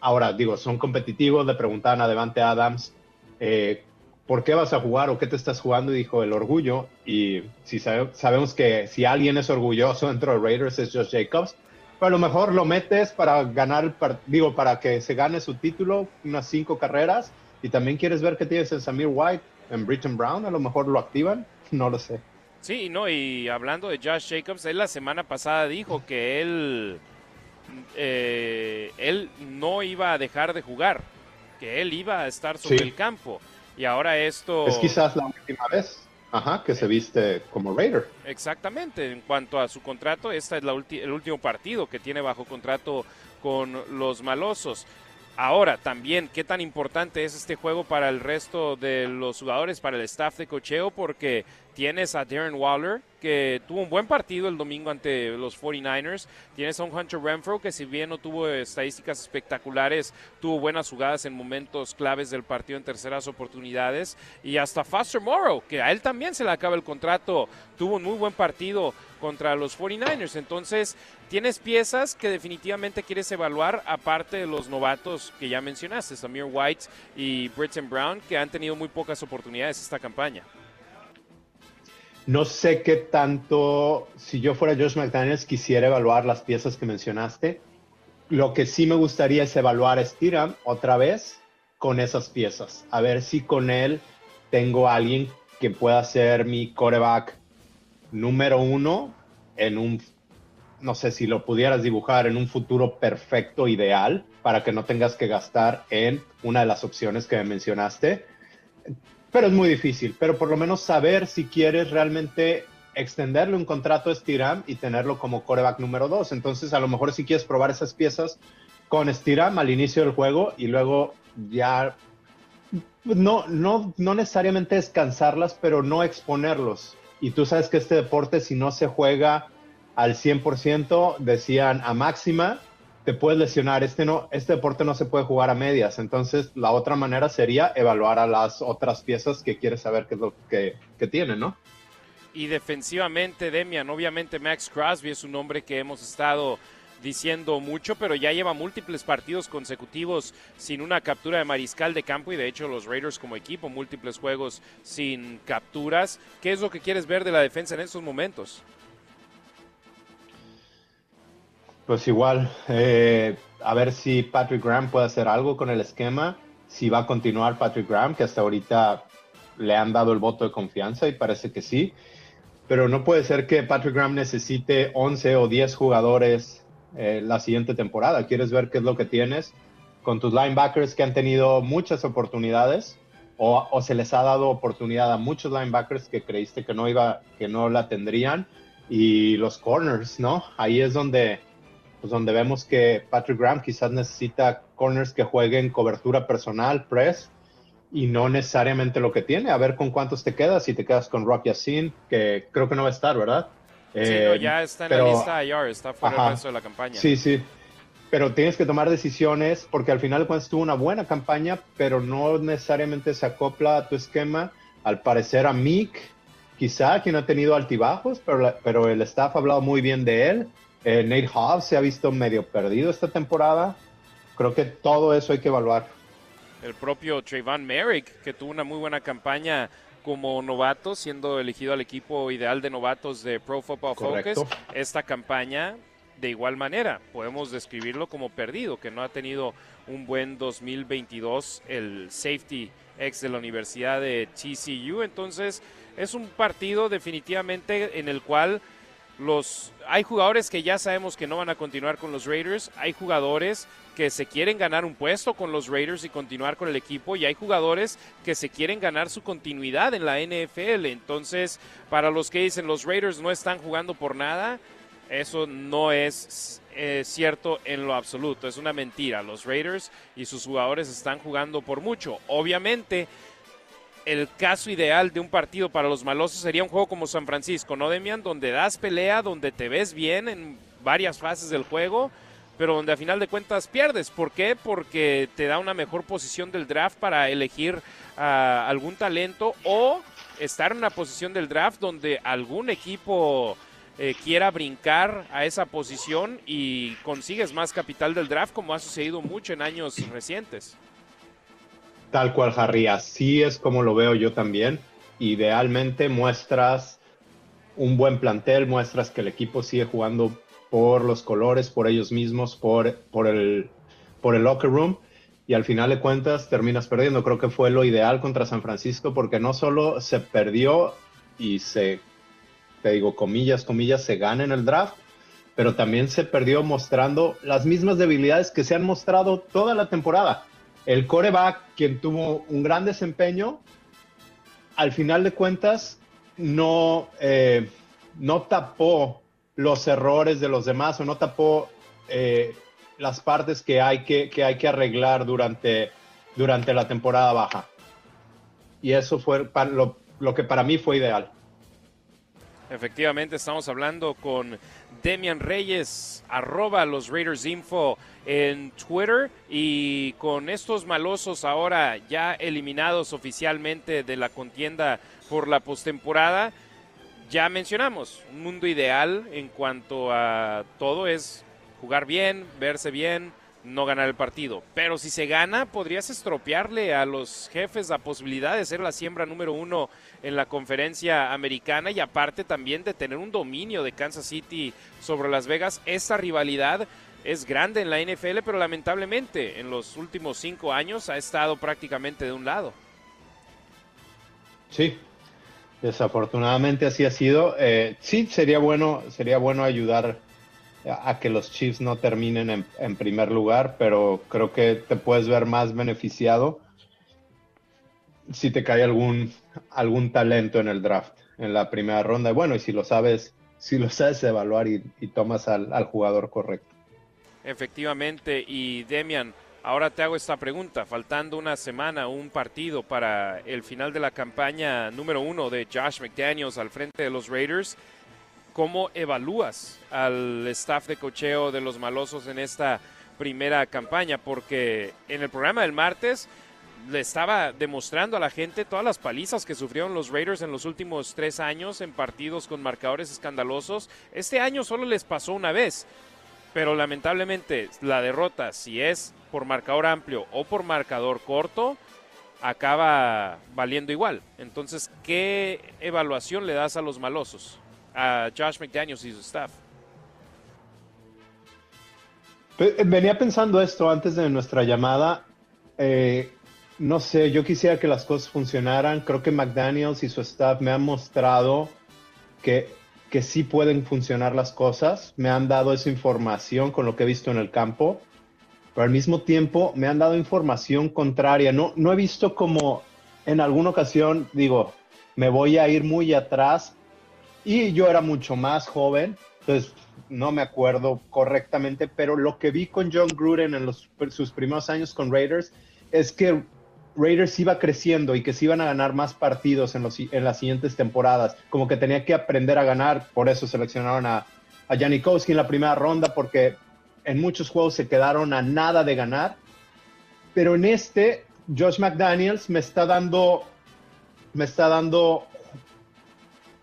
Ahora, digo, son competitivos, le preguntaban a Devante Adams eh, ¿por qué vas a jugar o qué te estás jugando? Y dijo, el orgullo. Y si sabemos que si alguien es orgulloso dentro de Raiders es Josh Jacobs, pero a lo mejor lo metes para ganar digo, para que se gane su título, unas cinco carreras, y también quieres ver qué tienes en Samir White, en Britton Brown, a lo mejor lo activan, [laughs] no lo sé. Sí, no, y hablando de Josh Jacobs, él la semana pasada dijo que él, eh, él no iba a dejar de jugar, que él iba a estar sobre el campo. Y ahora esto... Es quizás la última vez. Ajá, que se viste como Raider. Exactamente, en cuanto a su contrato, este es la el último partido que tiene bajo contrato con los malosos. Ahora, también, ¿qué tan importante es este juego para el resto de los jugadores, para el staff de cocheo? Porque tienes a Darren Waller, que tuvo un buen partido el domingo ante los 49ers. Tienes a un Hunter Renfro, que si bien no tuvo estadísticas espectaculares, tuvo buenas jugadas en momentos claves del partido en terceras oportunidades. Y hasta Foster Morrow, que a él también se le acaba el contrato, tuvo un muy buen partido contra los 49ers. Entonces, tienes piezas que definitivamente quieres evaluar, aparte de los novatos que ya mencionaste, Samir White y Britton Brown, que han tenido muy pocas oportunidades esta campaña. No sé qué tanto, si yo fuera Josh McDaniels, quisiera evaluar las piezas que mencionaste. Lo que sí me gustaría es evaluar a Stiram otra vez con esas piezas. A ver si con él tengo alguien que pueda ser mi coreback número uno en un, no sé si lo pudieras dibujar en un futuro perfecto, ideal, para que no tengas que gastar en una de las opciones que me mencionaste pero es muy difícil. Pero por lo menos saber si quieres realmente extenderle un contrato a Stiram y tenerlo como coreback número dos. Entonces, a lo mejor si quieres probar esas piezas con Stiram al inicio del juego y luego ya no, no, no necesariamente descansarlas, pero no exponerlos. Y tú sabes que este deporte, si no se juega al 100%, decían a máxima, te puedes lesionar. Este, no, este deporte no se puede jugar a medias. Entonces, la otra manera sería evaluar a las otras piezas que quieres saber qué es lo que, que tienen, ¿no? Y defensivamente, Demian, obviamente Max Crosby es un hombre que hemos estado diciendo mucho, pero ya lleva múltiples partidos consecutivos sin una captura de mariscal de campo y de hecho los Raiders como equipo, múltiples juegos sin capturas. ¿Qué es lo que quieres ver de la defensa en estos momentos? Pues igual, eh, a ver si Patrick Graham puede hacer algo con el esquema, si va a continuar Patrick Graham, que hasta ahorita le han dado el voto de confianza y parece que sí, pero no puede ser que Patrick Graham necesite 11 o 10 jugadores eh, la siguiente temporada. ¿Quieres ver qué es lo que tienes con tus linebackers que han tenido muchas oportunidades o, o se les ha dado oportunidad a muchos linebackers que creíste que no iba, que no la tendrían? Y los corners, ¿no? Ahí es donde pues donde vemos que Patrick Graham quizás necesita corners que jueguen cobertura personal, press, y no necesariamente lo que tiene. A ver con cuántos te quedas. Si te quedas con Rock Yassin, que creo que no va a estar, ¿verdad? Sí, eh, ya está en la lista IR, está fuera del resto de la campaña. Sí, sí. Pero tienes que tomar decisiones porque al final cuando tuvo una buena campaña, pero no necesariamente se acopla a tu esquema. Al parecer a Mick, quizá, quien ha tenido altibajos, pero, pero el staff ha hablado muy bien de él. Eh, Nate Hobbs se ha visto medio perdido esta temporada. Creo que todo eso hay que evaluar. El propio Trayvon Merrick, que tuvo una muy buena campaña como novato, siendo elegido al equipo ideal de novatos de Pro Football Focus. Esta campaña, de igual manera, podemos describirlo como perdido, que no ha tenido un buen 2022 el safety ex de la Universidad de TCU. Entonces, es un partido definitivamente en el cual los hay jugadores que ya sabemos que no van a continuar con los Raiders, hay jugadores que se quieren ganar un puesto con los Raiders y continuar con el equipo y hay jugadores que se quieren ganar su continuidad en la NFL. Entonces, para los que dicen los Raiders no están jugando por nada, eso no es eh, cierto en lo absoluto, es una mentira. Los Raiders y sus jugadores están jugando por mucho. Obviamente, el caso ideal de un partido para los malosos sería un juego como San Francisco, ¿no, Demian? Donde das pelea, donde te ves bien en varias fases del juego, pero donde a final de cuentas pierdes. ¿Por qué? Porque te da una mejor posición del draft para elegir a algún talento o estar en una posición del draft donde algún equipo eh, quiera brincar a esa posición y consigues más capital del draft como ha sucedido mucho en años recientes. Tal cual, Harry, así es como lo veo yo también. Idealmente muestras un buen plantel, muestras que el equipo sigue jugando por los colores, por ellos mismos, por, por, el, por el locker room. Y al final de cuentas terminas perdiendo. Creo que fue lo ideal contra San Francisco porque no solo se perdió y se te digo, comillas, comillas, se gana en el draft, pero también se perdió mostrando las mismas debilidades que se han mostrado toda la temporada. El coreback, quien tuvo un gran desempeño, al final de cuentas no, eh, no tapó los errores de los demás o no tapó eh, las partes que hay que, que, hay que arreglar durante, durante la temporada baja. Y eso fue lo, lo que para mí fue ideal. Efectivamente, estamos hablando con Demian Reyes, arroba los Raiders Info en Twitter. Y con estos malosos ahora ya eliminados oficialmente de la contienda por la postemporada, ya mencionamos, un mundo ideal en cuanto a todo es jugar bien, verse bien, no ganar el partido. Pero si se gana, podrías estropearle a los jefes la posibilidad de ser la siembra número uno en la conferencia americana y aparte también de tener un dominio de Kansas City sobre Las Vegas. Esta rivalidad es grande en la NFL, pero lamentablemente en los últimos cinco años ha estado prácticamente de un lado. Sí, desafortunadamente así ha sido. Eh, sí, sería bueno, sería bueno ayudar a que los Chiefs no terminen en, primer lugar, pero creo que te puedes ver más beneficiado si te cae algún, algún talento en el draft, en la primera ronda. Bueno, y si lo sabes, si lo sabes evaluar y, tomas al, al, jugador correcto. Efectivamente, y Demian, ahora te hago esta pregunta, faltando una semana, un partido para el final de la campaña número uno de Josh McDaniels al frente de los Raiders. ¿Cómo evalúas al staff de cocheo de los malosos en esta primera campaña? Porque en el programa del martes le estaba demostrando a la gente todas las palizas que sufrieron los Raiders en los últimos tres años en partidos con marcadores escandalosos. Este año solo les pasó una vez, pero lamentablemente la derrota, si es por marcador amplio o por marcador corto, acaba valiendo igual. Entonces, ¿qué evaluación le das a los malosos? A Josh McDaniels y su staff. Venía pensando esto antes de nuestra llamada. Eh, no sé, yo quisiera que las cosas funcionaran. Creo que McDaniels y su staff me han mostrado que, que sí pueden funcionar las cosas. Me han dado esa información con lo que he visto en el campo. Pero al mismo tiempo me han dado información contraria. No, no he visto como en alguna ocasión, digo, me voy a ir muy atrás, y yo era mucho más joven, entonces no me acuerdo correctamente, pero lo que vi con John Gruden en los, sus primeros años con Raiders es que Raiders iba creciendo y que se iban a ganar más partidos en, los, en las siguientes temporadas, como que tenía que aprender a ganar, por eso seleccionaron a, a Janikowski en la primera ronda, porque en muchos juegos se quedaron a nada de ganar, pero en este, Josh McDaniels me está dando, me está dando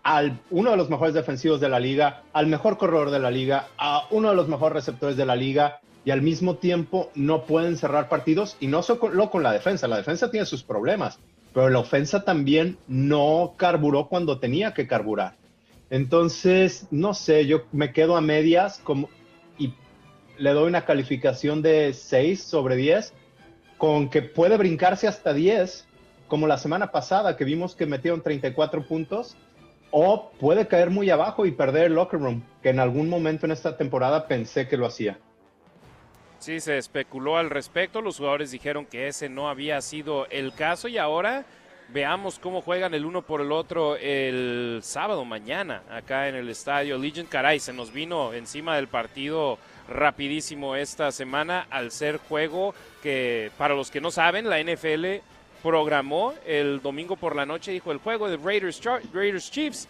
al uno de los mejores defensivos de la liga, al mejor corredor de la liga, a uno de los mejores receptores de la liga y al mismo tiempo no pueden cerrar partidos y no solo con la defensa, la defensa tiene sus problemas, pero la ofensa también no carburó cuando tenía que carburar. Entonces, no sé, yo me quedo a medias y le doy una calificación de 6 sobre 10, con que puede brincarse hasta 10, como la semana pasada que vimos que metieron 34 puntos o puede caer muy abajo y perder el locker room, que en algún momento en esta temporada pensé que lo hacía. Sí, se especuló al respecto, los jugadores dijeron que ese no había sido el caso y ahora veamos cómo juegan el uno por el otro el sábado mañana acá en el estadio Legion Caray se nos vino encima del partido rapidísimo esta semana al ser juego que para los que no saben la NFL programó el domingo por la noche, dijo el juego de Raiders, Raiders Chiefs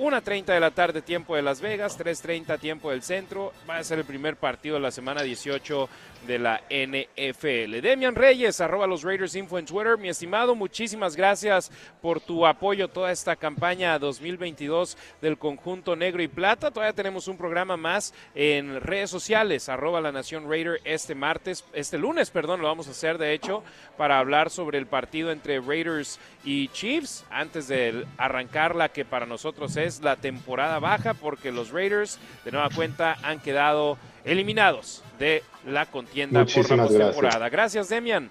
1.30 de la tarde, tiempo de Las Vegas, 3.30 tiempo del centro. Va a ser el primer partido de la semana 18 de la NFL. Demian Reyes, arroba los Raiders Info en Twitter. Mi estimado, muchísimas gracias por tu apoyo toda esta campaña 2022 del conjunto negro y plata. Todavía tenemos un programa más en redes sociales, arroba la Nación Raider este martes, este lunes, perdón, lo vamos a hacer de hecho, para hablar sobre el partido entre Raiders y Chiefs, antes de arrancar la que para nosotros es la temporada baja porque los Raiders de nueva cuenta han quedado eliminados de la contienda por la postemporada. Gracias. Demian.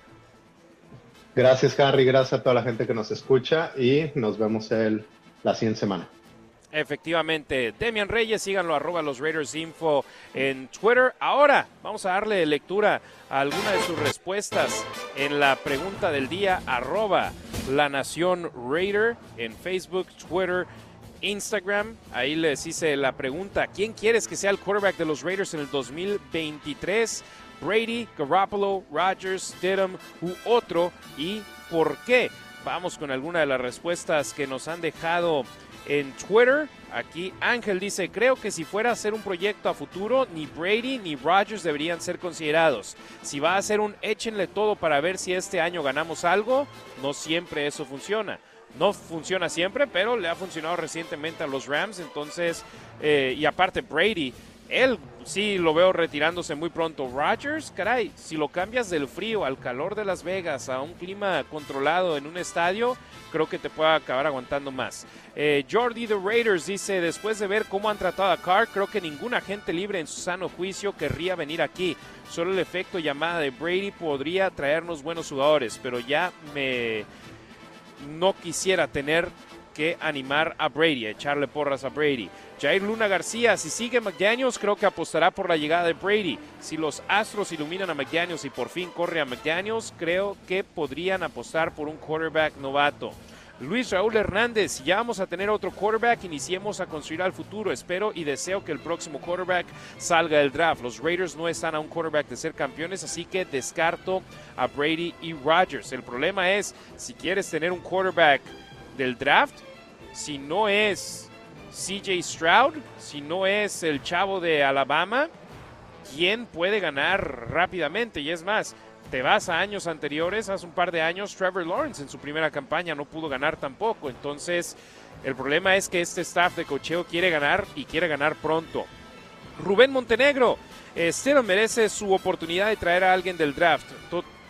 Gracias, Harry. Gracias a toda la gente que nos escucha y nos vemos el, la siguiente semana. Efectivamente, Demian Reyes, síganlo arroba los Raiders Info en Twitter. Ahora vamos a darle lectura a alguna de sus respuestas en la pregunta del día arroba la Nación Raider en Facebook, Twitter, Instagram. Ahí les hice la pregunta, ¿quién quieres que sea el quarterback de los Raiders en el 2023? Brady, Garoppolo, Rodgers, Stidham u otro y por qué. Vamos con alguna de las respuestas que nos han dejado en Twitter. Aquí Ángel dice, creo que si fuera a ser un proyecto a futuro, ni Brady ni Rodgers deberían ser considerados. Si va a ser un échenle todo para ver si este año ganamos algo, no siempre eso funciona. No funciona siempre, pero le ha funcionado recientemente a los Rams. Entonces, eh, y aparte Brady, él sí lo veo retirándose muy pronto. Rodgers, caray, si lo cambias del frío al calor de Las Vegas a un clima controlado en un estadio, creo que te puede acabar aguantando más. Eh, Jordi the Raiders dice, después de ver cómo han tratado a Carr, creo que ningún agente libre en su sano juicio querría venir aquí. Solo el efecto llamada de Brady podría traernos buenos jugadores, pero ya me no quisiera tener que animar a Brady, echarle porras a Brady. Jair Luna García, si sigue McDaniels, creo que apostará por la llegada de Brady. Si los Astros iluminan a McDaniels y por fin corre a McDaniels, creo que podrían apostar por un quarterback novato. Luis Raúl Hernández, ya vamos a tener otro quarterback, iniciemos a construir al futuro. Espero y deseo que el próximo quarterback salga del draft. Los Raiders no están a un quarterback de ser campeones, así que descarto a Brady y Rodgers. El problema es, si quieres tener un quarterback del draft, si no es CJ Stroud, si no es el chavo de Alabama, ¿quién puede ganar rápidamente? Y es más, te vas a años anteriores, hace un par de años, Trevor Lawrence en su primera campaña no pudo ganar tampoco. Entonces, el problema es que este staff de cocheo quiere ganar y quiere ganar pronto. Rubén Montenegro, este no merece su oportunidad de traer a alguien del draft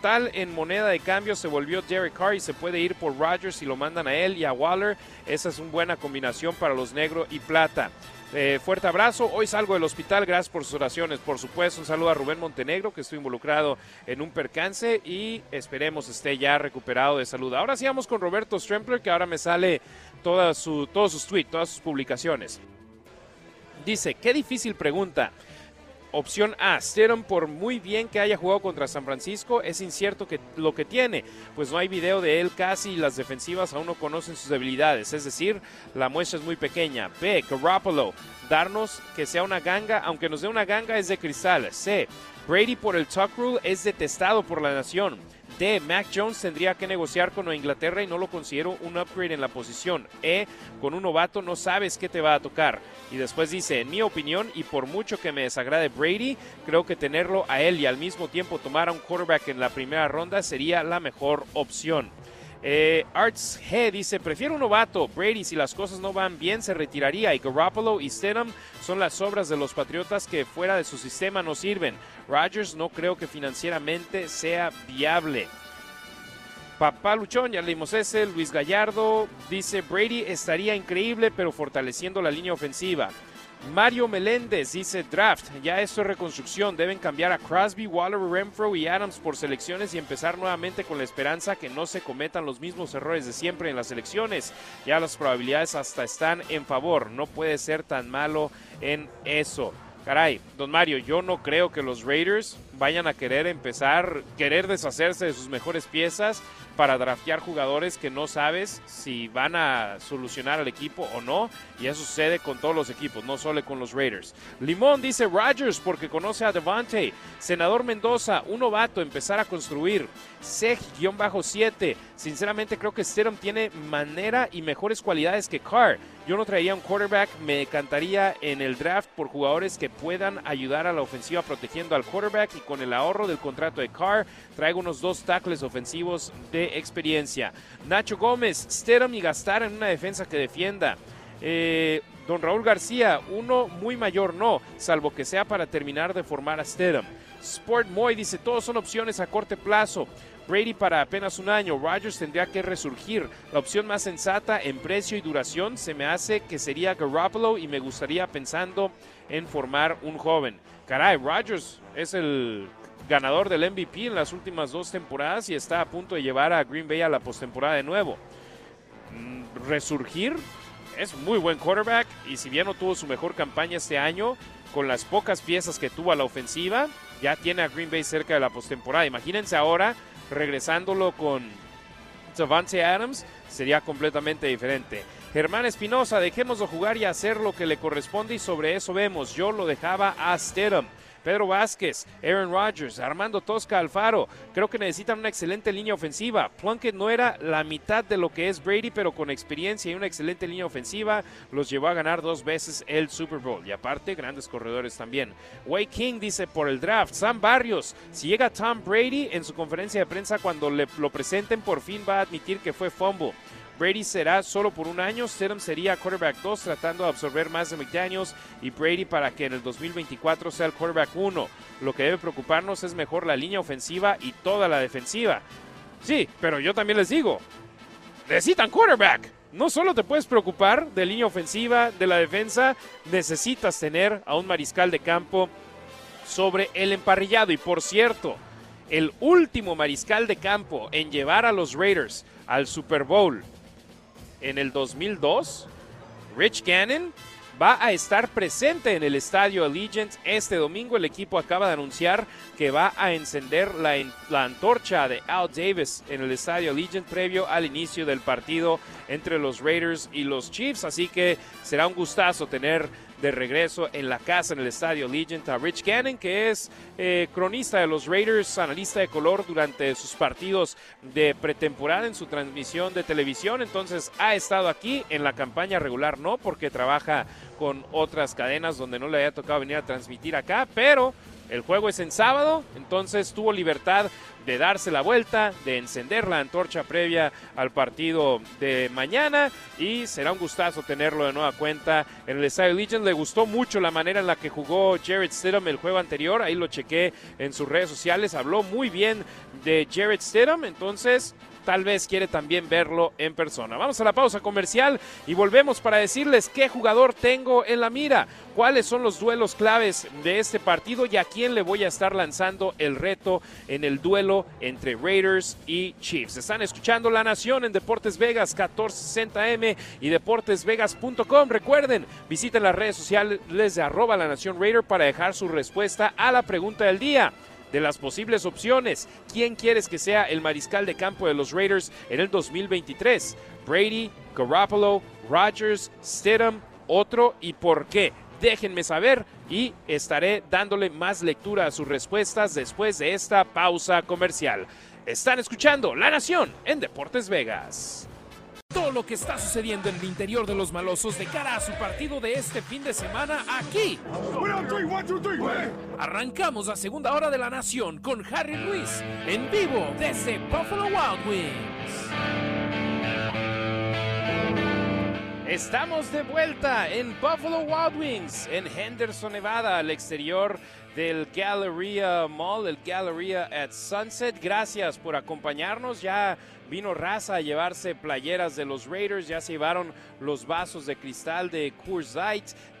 tal en moneda de cambio se volvió Derek Carr y se puede ir por Rodgers y lo mandan a él y a Waller. Esa es una buena combinación para los negro y plata. Eh, fuerte abrazo. Hoy salgo del hospital. Gracias por sus oraciones. Por supuesto, un saludo a Rubén Montenegro, que estoy involucrado en un percance y esperemos esté ya recuperado de salud. Ahora sí vamos con Roberto Strempler, que ahora me sale toda su, todos sus tweets, todas sus publicaciones. Dice, qué difícil pregunta. Opción A, Stidham por muy bien que haya jugado contra San Francisco, es incierto que lo que tiene, pues no hay video de él casi y las defensivas aún no conocen sus debilidades, es decir, la muestra es muy pequeña. B, Garoppolo, darnos que sea una ganga, aunque nos dé una ganga es de cristal. C, Brady por el Tuck Rule es detestado por la nación. D. Mac Jones tendría que negociar con Inglaterra y no lo considero un upgrade en la posición. E. Con un novato no sabes qué te va a tocar. Y después dice, en mi opinión, y por mucho que me desagrade Brady, creo que tenerlo a él y al mismo tiempo tomar a un quarterback en la primera ronda sería la mejor opción. Eh, Arts G dice, prefiero un novato. Brady, si las cosas no van bien, se retiraría. Y Garoppolo y Stidham son las obras de los Patriotas que fuera de su sistema no sirven. Rodgers no creo que financieramente sea viable. Papá Luchón, ya leímos ese. Luis Gallardo dice, Brady estaría increíble, pero fortaleciendo la línea ofensiva. Mario Meléndez dice draft, ya esto es reconstrucción, deben cambiar a Crosby, Waller, Renfro y Adams por selecciones y empezar nuevamente con la esperanza que no se cometan los mismos errores de siempre en las elecciones. Ya las probabilidades hasta están en favor, no puede ser tan malo en eso. Caray, don Mario, yo no creo que los Raiders vayan a querer empezar, querer deshacerse de sus mejores piezas para draftear jugadores que no sabes si van a solucionar al equipo o no. Y eso sucede con todos los equipos, no solo con los Raiders. Limón dice Rodgers porque conoce a Devante. Senador Mendoza, un novato, empezar a construir. Seg-7. Sinceramente creo que Stidham tiene manera y mejores cualidades que Carr. Yo no traería un quarterback, me encantaría en el draft por jugadores que puedan ayudar a la ofensiva protegiendo al quarterback y con el ahorro del contrato de Carr traigo unos dos tackles ofensivos de experiencia. Nacho Gómez, Stedham y gastar en una defensa que defienda. Eh, don Raúl García, uno muy mayor no, salvo que sea para terminar de formar a Stedham. Sport Moy dice, todos son opciones a corto plazo. Brady para apenas un año. Rodgers tendría que resurgir. La opción más sensata en precio y duración se me hace que sería Garoppolo y me gustaría pensando en formar un joven. Caray, Rodgers es el ganador del MVP en las últimas dos temporadas y está a punto de llevar a Green Bay a la postemporada de nuevo. Mm, resurgir, es muy buen quarterback y si bien no tuvo su mejor campaña este año, con las pocas piezas que tuvo a la ofensiva, ya tiene a Green Bay cerca de la postemporada. Imagínense ahora regresándolo con Savante Adams, sería completamente diferente. Germán Espinosa, dejémoslo jugar y hacer lo que le corresponde y sobre eso vemos. Yo lo dejaba a Stedham. Pedro Vázquez, Aaron Rodgers, Armando Tosca Alfaro. Creo que necesitan una excelente línea ofensiva. Plunkett no era la mitad de lo que es Brady, pero con experiencia y una excelente línea ofensiva los llevó a ganar dos veces el Super Bowl. Y aparte, grandes corredores también. Way King dice por el draft. Sam Barrios, si llega Tom Brady en su conferencia de prensa cuando le, lo presenten, por fin va a admitir que fue fumble. Brady será solo por un año, Stidham sería quarterback 2 tratando de absorber más de McDaniels y Brady para que en el 2024 sea el quarterback 1. Lo que debe preocuparnos es mejor la línea ofensiva y toda la defensiva. Sí, pero yo también les digo, necesitan quarterback. No solo te puedes preocupar de línea ofensiva, de la defensa, necesitas tener a un mariscal de campo sobre el emparrillado. Y por cierto, el último mariscal de campo en llevar a los Raiders al Super Bowl en el 2002, Rich Gannon va a estar presente en el estadio Allegiant este domingo. El equipo acaba de anunciar que va a encender la, la, antorcha de Al Davis en el estadio Allegiant previo al inicio del partido entre los Raiders y los Chiefs. Así que será un gustazo tener de regreso en la casa en el estadio Legion a Rich Gannon, que es eh, cronista de los Raiders, analista de color durante sus partidos de pretemporada en su transmisión de televisión. Entonces ha estado aquí en la campaña regular, no porque trabaja con otras cadenas donde no le haya tocado venir a transmitir acá, pero el juego es en sábado, entonces tuvo libertad de darse la vuelta, de encender la antorcha previa al partido de mañana y será un gustazo tenerlo de nueva cuenta en el Estadio Legion. Le gustó mucho la manera en la que jugó Jared Stidham el juego anterior, ahí lo chequé en sus redes sociales, habló muy bien de Jared Stidham, entonces tal vez quiere también verlo en persona. Vamos a la pausa comercial y volvemos para decirles qué jugador tengo en la mira, cuáles son los duelos claves de este partido y a quién le voy a estar lanzando el reto en el duelo entre Raiders y Chiefs. Están escuchando La Nación en Deportes Vegas 1460M y deportesvegas.com. Recuerden, visiten las redes sociales de arroba La Nación Raider para dejar su respuesta a la pregunta del día de las posibles opciones. ¿Quién quieres que sea el mariscal de campo de los Raiders en el 2023? Brady, Garoppolo, Rodgers, Stidham, otro y por qué. Déjenme saber y estaré dándole más lectura a sus respuestas después de esta pausa comercial. Están escuchando La Nación en Deportes Vegas. Todo lo que está sucediendo en el interior de los malosos de cara a su partido de este fin de semana aquí. Arrancamos la segunda hora de la nación con Harry Luis en vivo desde Buffalo Wild Wings. Estamos de vuelta en Buffalo Wild Wings, en Henderson, Nevada, al exterior del Galleria Mall, el Galleria at Sunset. Gracias por acompañarnos. Ya vino raza a llevarse playeras de los Raiders, ya se llevaron los vasos de cristal de Coors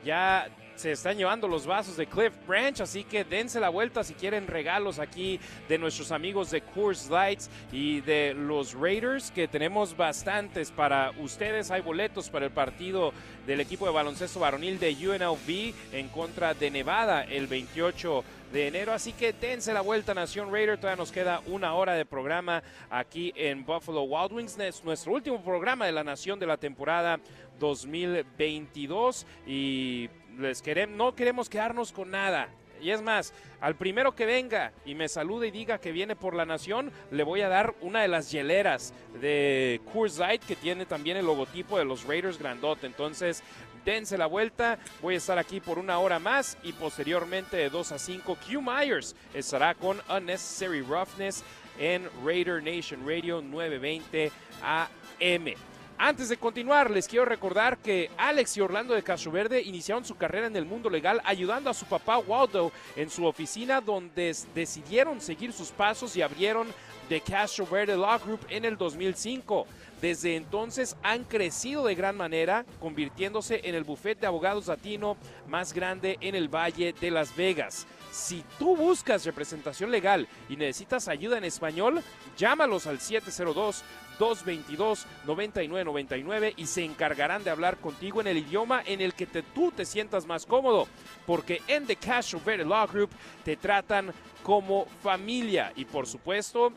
ya se están llevando los vasos de Cliff Branch, así que dense la vuelta si quieren regalos aquí de nuestros amigos de Coors Lights y de los Raiders, que tenemos bastantes para ustedes. Hay boletos para el partido del equipo de baloncesto varonil de UNLV en contra de Nevada el 28 de enero. Así que dense la vuelta, Nación Raider. Todavía nos queda una hora de programa aquí en Buffalo Wild Wings. Es nuestro último programa de la Nación de la temporada 2022. Y les queremos, no queremos quedarnos con nada. Y es más, al primero que venga y me salude y diga que viene por la nación, le voy a dar una de las hieleras de Coors que tiene también el logotipo de los Raiders grandote. Entonces, dense la vuelta. Voy a estar aquí por una hora más y posteriormente de 2 a 5 Q Myers estará con Unnecessary Roughness en Raider Nation Radio 920 AM. Antes de continuar, les quiero recordar que Alex y Orlando de Castro Verde iniciaron su carrera en el mundo legal ayudando a su papá Waldo en su oficina donde decidieron seguir sus pasos y abrieron The Castro Verde Law Group en el 2005. Desde entonces han crecido de gran manera, convirtiéndose en el bufete de abogados latino más grande en el Valle de Las Vegas. Si tú buscas representación legal y necesitas ayuda en español, llámalos al 702 222-9999 y se encargarán de hablar contigo en el idioma en el que tú te sientas más cómodo, porque en The Cash Over Law Group te tratan como familia y por supuesto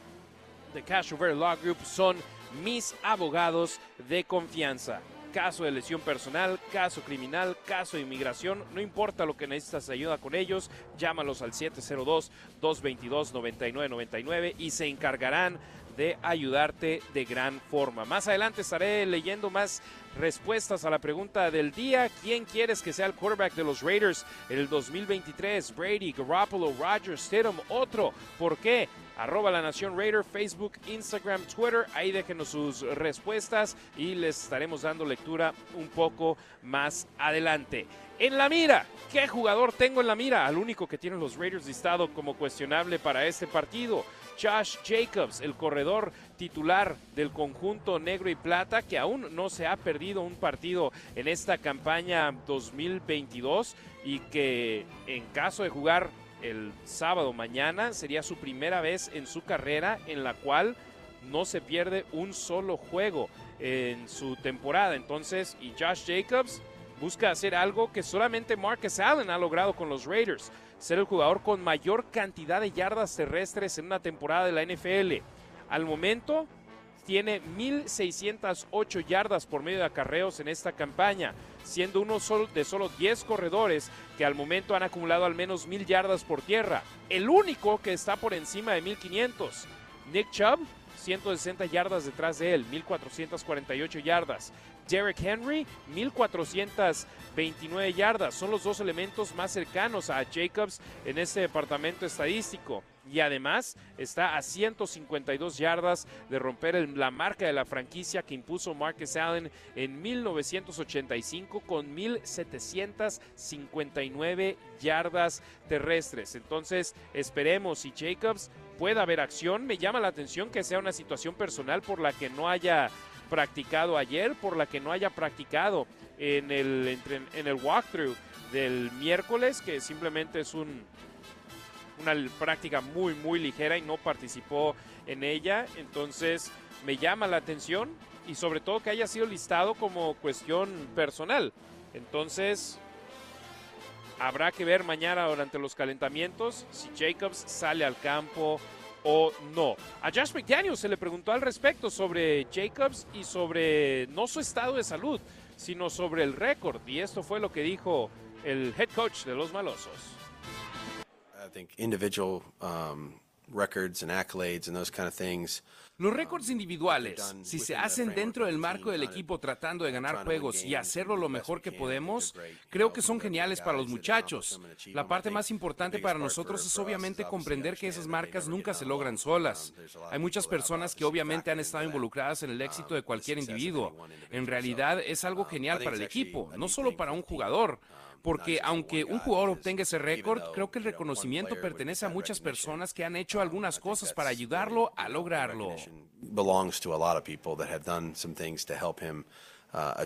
The Cash Over Law Group son mis abogados de confianza. Caso de lesión personal, caso criminal, caso de inmigración, no importa lo que necesitas ayuda con ellos, llámalos al 702-222-9999 y se encargarán de ayudarte de gran forma. Más adelante estaré leyendo más respuestas a la pregunta del día. ¿Quién quieres que sea el quarterback de los Raiders en el 2023? Brady, Garoppolo, Rogers, Stidham, otro. ¿Por qué? Arroba la Nación Raider, Facebook, Instagram, Twitter. Ahí déjenos sus respuestas y les estaremos dando lectura un poco más adelante. En la mira, ¿qué jugador tengo en la mira? Al único que tienen los Raiders listado como cuestionable para este partido. Josh Jacobs, el corredor titular del conjunto negro y plata, que aún no se ha perdido un partido en esta campaña 2022 y que en caso de jugar el sábado mañana sería su primera vez en su carrera en la cual no se pierde un solo juego en su temporada. Entonces, y Josh Jacobs busca hacer algo que solamente Marcus Allen ha logrado con los Raiders ser el jugador con mayor cantidad de yardas terrestres en una temporada de la NFL. Al momento tiene 1.608 yardas por medio de acarreos en esta campaña, siendo uno de solo 10 corredores que al momento han acumulado al menos 1.000 yardas por tierra. El único que está por encima de 1.500. Nick Chubb, 160 yardas detrás de él, 1.448 yardas. Derek Henry, 1429 yardas. Son los dos elementos más cercanos a Jacobs en este departamento estadístico. Y además está a 152 yardas de romper la marca de la franquicia que impuso Marcus Allen en 1985 con 1759 yardas terrestres. Entonces esperemos si Jacobs pueda haber acción. Me llama la atención que sea una situación personal por la que no haya practicado ayer, por la que no haya practicado en el, en el walkthrough del miércoles, que simplemente es un, una práctica muy, muy ligera y no participó en ella. Entonces me llama la atención y sobre todo que haya sido listado como cuestión personal. Entonces habrá que ver mañana durante los calentamientos si Jacobs sale al campo o no. A Josh McDaniels se le preguntó al respecto sobre Jacobs y sobre no su estado de salud, sino sobre el récord. Y esto fue lo que dijo el head coach de los Malosos. I think individual um, records and accolades and those kind of things los récords individuales, si se hacen dentro del marco del equipo tratando de ganar juegos y hacerlo lo mejor que podemos, creo que son geniales para los muchachos. La parte más importante para nosotros es obviamente comprender que esas marcas nunca se logran solas. Hay muchas personas que obviamente han estado involucradas en el éxito de cualquier individuo. En realidad es algo genial para el equipo, no solo para un jugador porque aunque un jugador obtenga ese récord, creo que el reconocimiento pertenece a muchas personas que han hecho algunas cosas para ayudarlo a lograrlo. Uh,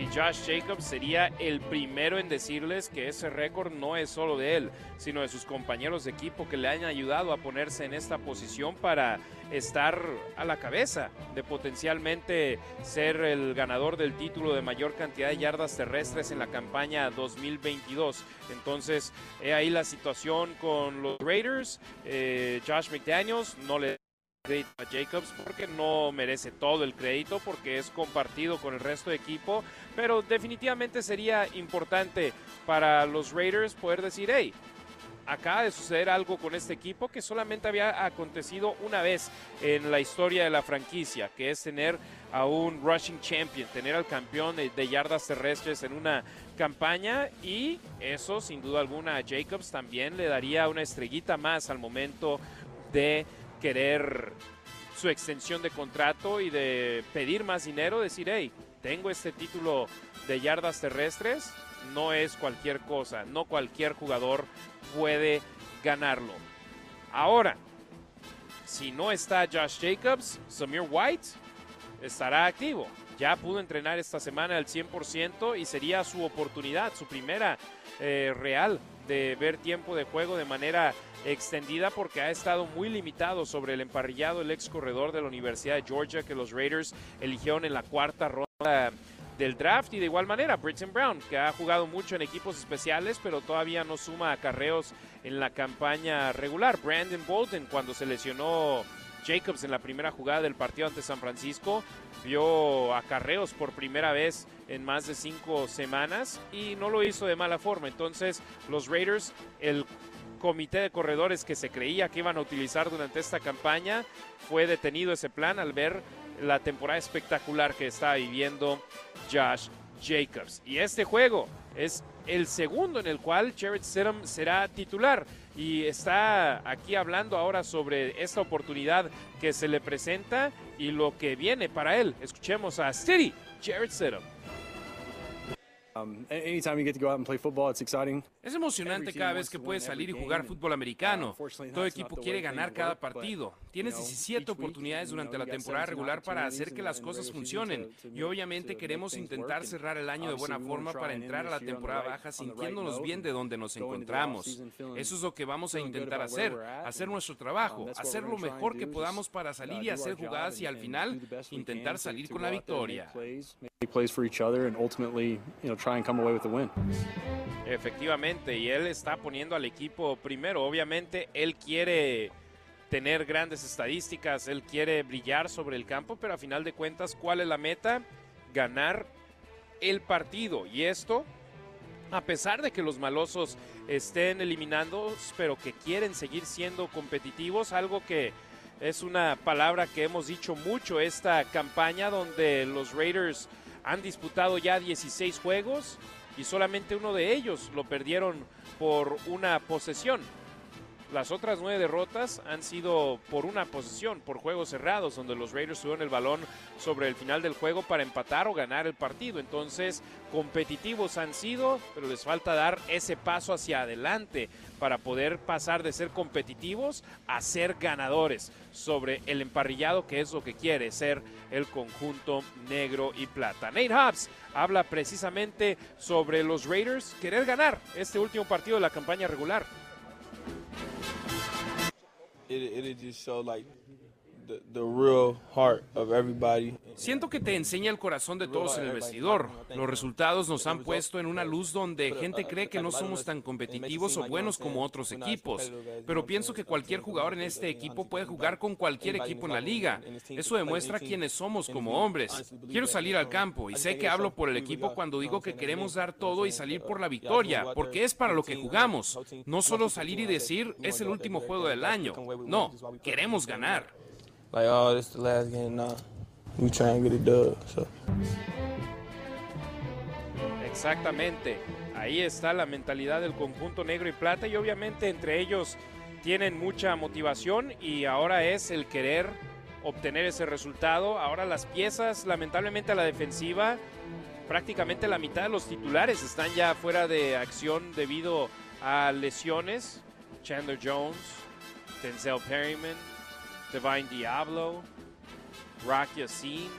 y Josh Jacobs sería el primero en decirles que ese récord no es solo de él, sino de sus compañeros de equipo que le han ayudado a ponerse en esta posición para estar a la cabeza de potencialmente ser el ganador del título de mayor cantidad de yardas terrestres en la campaña 2022. Entonces, ahí la situación con los Raiders. Eh, Josh McDaniels no le crédito a Jacobs porque no merece todo el crédito porque es compartido con el resto de equipo, pero definitivamente sería importante para los Raiders poder decir, hey, acaba de suceder algo con este equipo que solamente había acontecido una vez en la historia de la franquicia, que es tener a un rushing champion, tener al campeón de, de yardas terrestres en una campaña y eso sin duda alguna a Jacobs también le daría una estrellita más al momento de querer su extensión de contrato y de pedir más dinero, decir, hey, tengo este título de yardas terrestres, no es cualquier cosa, no cualquier jugador puede ganarlo. Ahora, si no está Josh Jacobs, Samir White estará activo. Ya pudo entrenar esta semana al 100% y sería su oportunidad, su primera eh, real de ver tiempo de juego de manera extendida porque ha estado muy limitado sobre el emparrillado el ex corredor de la Universidad de Georgia que los Raiders eligieron en la cuarta ronda del draft y de igual manera Britton Brown que ha jugado mucho en equipos especiales pero todavía no suma acarreos en la campaña regular. Brandon Bolden cuando se lesionó Jacobs en la primera jugada del partido ante San Francisco vio acarreos por primera vez en más de cinco semanas y no lo hizo de mala forma. Entonces los Raiders, el comité de corredores que se creía que iban a utilizar durante esta campaña, fue detenido ese plan al ver la temporada espectacular que está viviendo Josh Jacobs. Y este juego es el segundo en el cual Jared Stidham será titular y está aquí hablando ahora sobre esta oportunidad que se le presenta y lo que viene para él. Escuchemos a Steady Jared Stidham. Es emocionante cada vez que puedes salir y jugar fútbol americano. Todo equipo quiere ganar cada partido. Tienes 17 oportunidades durante la temporada regular para hacer que las cosas funcionen. Y obviamente queremos intentar cerrar el año de buena forma para entrar a la temporada baja sintiéndonos bien de donde nos encontramos. Eso es lo que vamos a intentar hacer, hacer nuestro trabajo, hacer lo mejor que podamos para salir y hacer jugadas y al final intentar salir con la victoria. Efectivamente, y él está poniendo al equipo primero. Obviamente, él quiere tener grandes estadísticas, él quiere brillar sobre el campo, pero a final de cuentas, ¿cuál es la meta? Ganar el partido. Y esto, a pesar de que los malosos estén eliminando, pero que quieren seguir siendo competitivos, algo que es una palabra que hemos dicho mucho esta campaña donde los Raiders han disputado ya 16 juegos y solamente uno de ellos lo perdieron por una posesión. Las otras nueve derrotas han sido por una posesión, por juegos cerrados, donde los Raiders tuvieron el balón sobre el final del juego para empatar o ganar el partido. Entonces, competitivos han sido, pero les falta dar ese paso hacia adelante para poder pasar de ser competitivos a ser ganadores sobre el emparrillado, que es lo que quiere ser el conjunto negro y plata. Nate Hobbs habla precisamente sobre los Raiders querer ganar este último partido de la campaña regular. It, it'll just show like Siento que te enseña el corazón de todos en el vestidor. Los resultados nos han puesto en una luz donde gente cree que no somos tan competitivos o buenos como otros equipos. Pero pienso que cualquier jugador en este equipo puede jugar con cualquier equipo en la liga. Eso demuestra quiénes somos como hombres. Quiero salir al campo y sé que hablo por el equipo cuando digo que queremos dar todo y salir por la victoria, porque es para lo que jugamos. No solo salir y decir es el último juego del año. No, queremos ganar. Like, oh, this the last game. Nah, we try and get it done. So. Exactamente. Ahí está la mentalidad del conjunto negro y plata y obviamente entre ellos tienen mucha motivación y ahora es el querer obtener ese resultado. Ahora las piezas, lamentablemente a la defensiva, prácticamente la mitad de los titulares están ya fuera de acción debido a lesiones. Chandler Jones, Denzel Perryman, Divine Diablo, Rocky Yassin,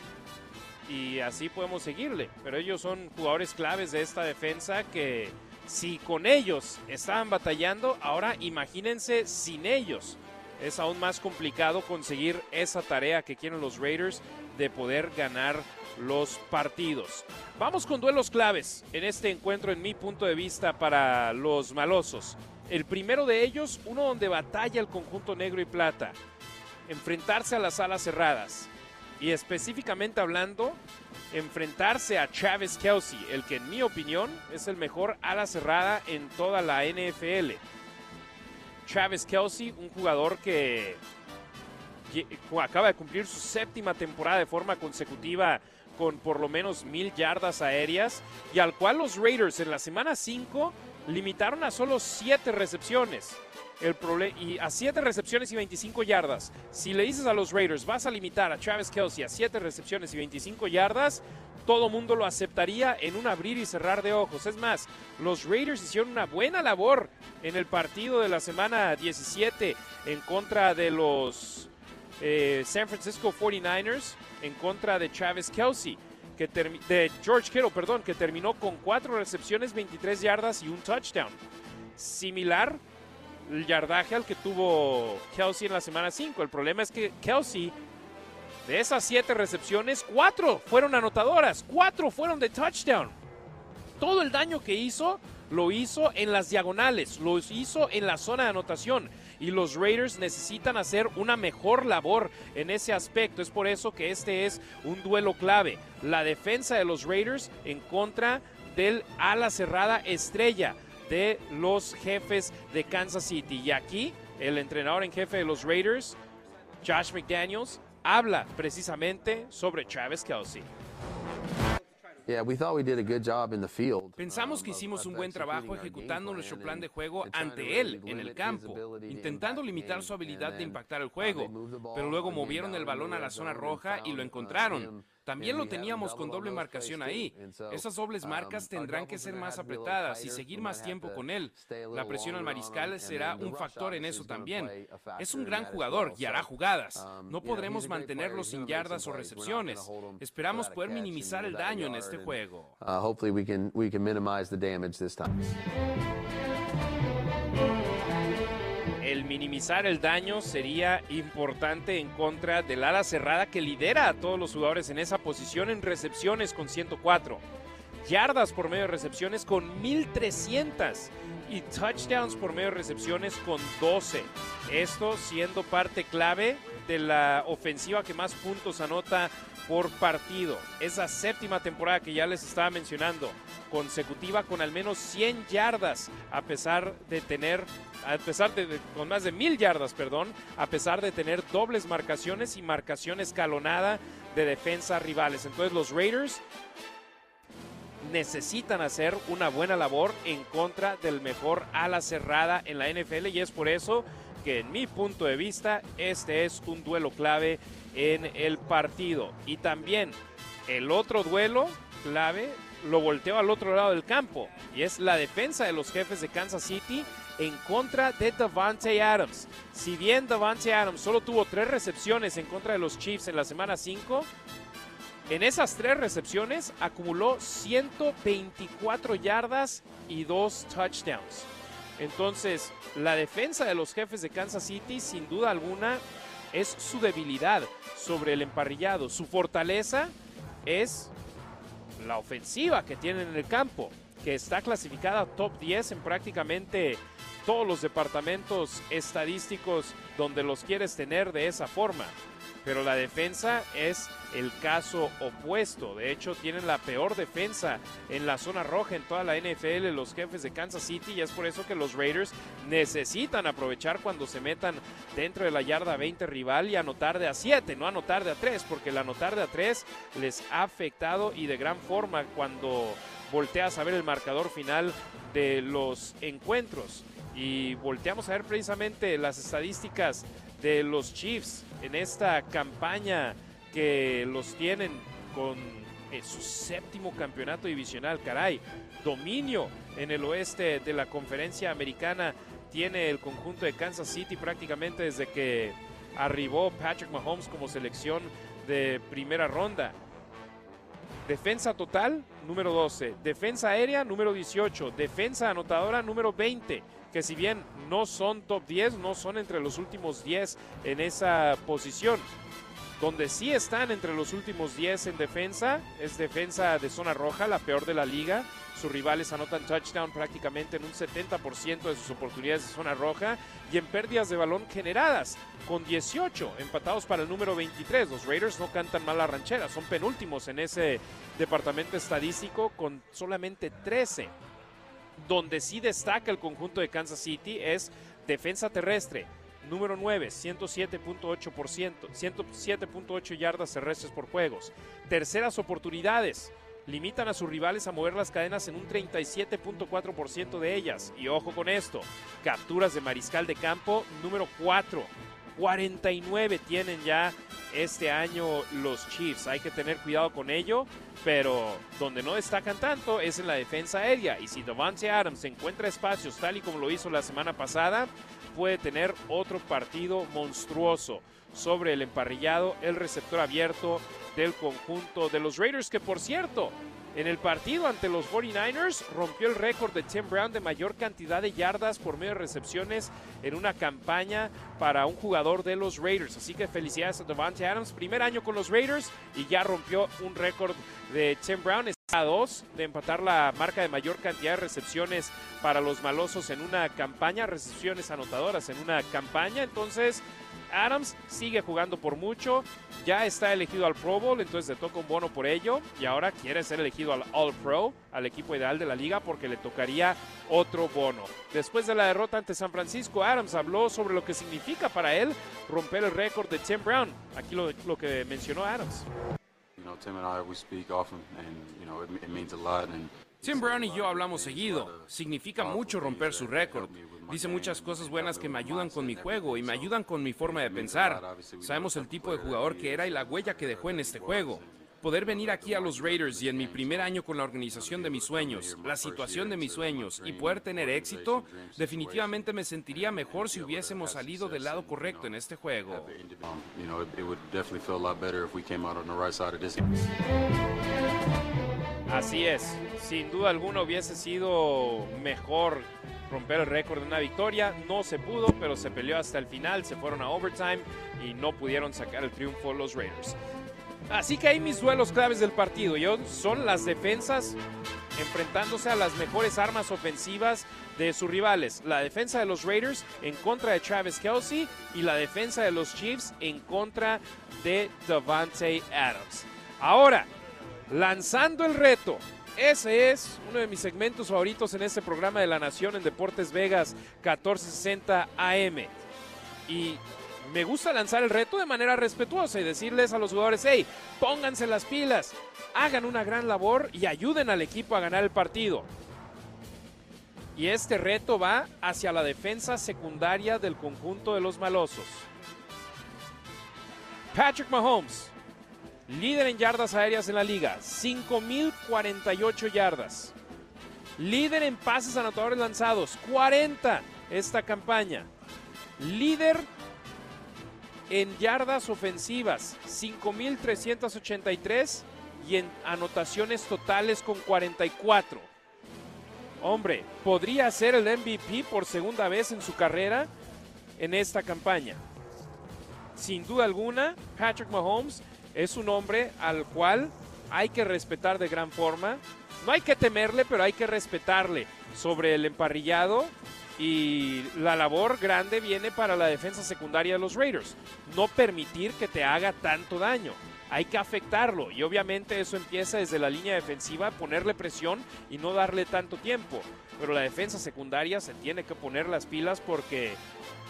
y así podemos seguirle. Pero ellos son jugadores claves de esta defensa que si con ellos estaban batallando, ahora imagínense sin ellos. Es aún más complicado conseguir esa tarea que quieren los Raiders de poder ganar los partidos. Vamos con duelos claves en este encuentro en mi punto de vista para los malosos. El primero de ellos, uno donde batalla el conjunto negro y plata enfrentarse a las alas cerradas. Y específicamente hablando, enfrentarse a Travis Kelsey, el que en mi opinión es el mejor ala cerrada en toda la NFL. Travis Kelsey, un jugador que acaba de cumplir su séptima temporada de forma consecutiva con por lo menos mil yardas aéreas y al cual los Raiders en la semana 5 limitaron a solo siete recepciones el y a 7 recepciones y 25 yardas. Si le dices a los Raiders, vas a limitar a Travis Kelsey a 7 recepciones y 25 yardas, todo mundo lo aceptaría en un abrir y cerrar de ojos. Es más, los Raiders hicieron una buena labor en el partido de la semana 17 en contra de los eh, San Francisco 49ers, en contra de Travis Kelsey. Que de George Kittle, perdón, que terminó con 4 recepciones, 23 yardas y un touchdown. similar el yardaje al que tuvo Kelsey en la semana 5. El problema es que Kelsey, de esas siete recepciones, cuatro fueron anotadoras, cuatro fueron de touchdown. Todo el daño que hizo lo hizo en las diagonales, lo hizo en la zona de anotación y los Raiders necesitan hacer una mejor labor en ese aspecto. Es por eso que este es un duelo clave. La defensa de los Raiders en contra del ala cerrada estrella de los jefes de Kansas City. Y aquí el entrenador en jefe de los Raiders, Josh McDaniels, habla precisamente sobre Travis Kelsey. Pensamos que hicimos un buen trabajo ejecutando nuestro plan de juego ante él en el campo, intentando limitar su habilidad de impactar el juego, pero luego movieron el balón a la zona roja y lo encontraron. También lo teníamos con doble marcación ahí. Esas dobles um, marcas tendrán que ser más apretadas y seguir más tiempo con él. La presión al mariscal será un factor en eso también. Es un gran jugador y hará jugadas. Um, no podremos mantenerlo sin yardas o recepciones. Esperamos poder minimizar el daño en este juego. El minimizar el daño sería importante en contra del ala cerrada que lidera a todos los jugadores en esa posición en recepciones con 104, yardas por medio de recepciones con 1300 y touchdowns por medio de recepciones con 12. Esto siendo parte clave de la ofensiva que más puntos anota por partido. Esa séptima temporada que ya les estaba mencionando, consecutiva con al menos 100 yardas, a pesar de tener, a pesar de, con más de mil yardas, perdón, a pesar de tener dobles marcaciones y marcación escalonada de defensa rivales. Entonces los Raiders necesitan hacer una buena labor en contra del mejor ala cerrada en la NFL y es por eso que en mi punto de vista este es un duelo clave en el partido. Y también el otro duelo clave lo volteó al otro lado del campo y es la defensa de los jefes de Kansas City en contra de Davante Adams. Si bien Davante Adams solo tuvo tres recepciones en contra de los Chiefs en la semana 5, en esas tres recepciones acumuló 124 yardas y dos touchdowns. Entonces, la defensa de los jefes de Kansas City, sin duda alguna, es su debilidad sobre el emparrillado. Su fortaleza es la ofensiva que tienen en el campo, que está clasificada top 10 en prácticamente todos los departamentos estadísticos donde los quieres tener de esa forma pero la defensa es el caso opuesto. De hecho, tienen la peor defensa en la zona roja en toda la NFL los jefes de Kansas City y es por eso que los Raiders necesitan aprovechar cuando se metan dentro de la yarda 20 rival y anotar de a 7, no anotar de a 3, porque el anotar de a 3 les ha afectado y de gran forma cuando volteas a ver el marcador final de los encuentros. Y volteamos a ver precisamente las estadísticas de los Chiefs en esta campaña que los tienen con su séptimo campeonato divisional. Caray, dominio en el oeste de la conferencia americana tiene el conjunto de Kansas City prácticamente desde que arribó Patrick Mahomes como selección de primera ronda. Defensa total, número 12. Defensa aérea, número 18. Defensa anotadora, número 20 que si bien no son top 10, no son entre los últimos 10 en esa posición. Donde sí están entre los últimos 10 en defensa, es defensa de zona roja, la peor de la liga. Sus rivales anotan touchdown prácticamente en un 70% de sus oportunidades de zona roja y en pérdidas de balón generadas, con 18 empatados para el número 23. Los Raiders no cantan mal la ranchera, son penúltimos en ese departamento estadístico con solamente 13 donde sí destaca el conjunto de Kansas City es defensa terrestre. Número 9, 107.8%, 107.8 yardas terrestres por juegos. Terceras oportunidades. Limitan a sus rivales a mover las cadenas en un 37.4% de ellas. Y ojo con esto, capturas de mariscal de campo, número 4, 49 tienen ya este año los Chiefs. Hay que tener cuidado con ello, pero donde no destacan tanto es en la defensa aérea. Y si Devante Adams encuentra espacios tal y como lo hizo la semana pasada, puede tener otro partido monstruoso sobre el emparrillado, el receptor abierto del conjunto de los Raiders, que por cierto, En el partido ante los 49ers rompió el récord de Tim Brown de mayor cantidad de yardas por medio de recepciones en una campaña para un jugador de los Raiders. Así que felicidades a Devante Adams, primer año con los Raiders y ya rompió un récord de Tim Brown. A dos de empatar la marca de mayor cantidad de recepciones para los malosos en una campaña, recepciones anotadoras en una campaña. Entonces, Adams sigue jugando por mucho, ya está elegido al Pro Bowl, entonces le toca un bono por ello y ahora quiere ser elegido al All Pro, al equipo ideal de la liga, porque le tocaría otro bono. Después de la derrota ante San Francisco, Adams habló sobre lo que significa para él romper el récord de Tim Brown. Aquí lo, que mencionó Adams. You know, Tim and I, we speak often, and you know, it means a lot. And Tim Brown y yo hablamos seguido. Significa mucho romper su récord. Dice muchas cosas buenas que me ayudan con mi juego y me ayudan con mi forma de pensar. Sabemos el tipo de jugador que era y la huella que dejó en este juego. Poder venir aquí a los Raiders y en mi primer año con la organización de mis sueños, la situación de mis sueños y poder tener éxito, definitivamente me sentiría mejor si hubiésemos salido del lado correcto en este juego. Así es, sin duda alguna hubiese sido mejor romper el récord de una victoria. No se pudo, pero se peleó hasta el final, se fueron a overtime y no pudieron sacar el triunfo los Raiders. Así que hay mis duelos claves del partido. Yo, son las defensas enfrentándose a las mejores armas ofensivas de sus rivales. La defensa de los Raiders en contra de Travis Kelsey y la defensa de los Chiefs en contra de Davante Adams. Ahora, lanzando el reto. Ese es uno de mis segmentos favoritos en este programa de La Nación en Deportes Vegas 1460 AM. Y me gusta lanzar el reto de manera respetuosa y decirles a los jugadores, hey, pónganse las pilas, hagan una gran labor y ayuden al equipo a ganar el partido. Y este reto va hacia la defensa secundaria del conjunto de los malosos. Patrick Mahomes, líder en yardas aéreas en la liga, 5.048 yardas. Líder en pases anotadores lanzados, 40 esta campaña. Líder en yardas ofensivas, 5.383 y en anotaciones totales con 44. Hombre, podría ser el MVP por segunda vez en su carrera en esta campaña. Sin duda alguna, Patrick Mahomes es un hombre al cual hay que respetar de gran forma. No hay que temerle, pero hay que respetarle sobre el emparrillado y la labor grande viene para la defensa secundaria de los Raiders. No permitir que te haga tanto daño. Hay que afectarlo y obviamente eso empieza desde la línea defensiva, ponerle presión y no darle tanto tiempo. Pero la defensa secundaria se tiene que poner las pilas porque,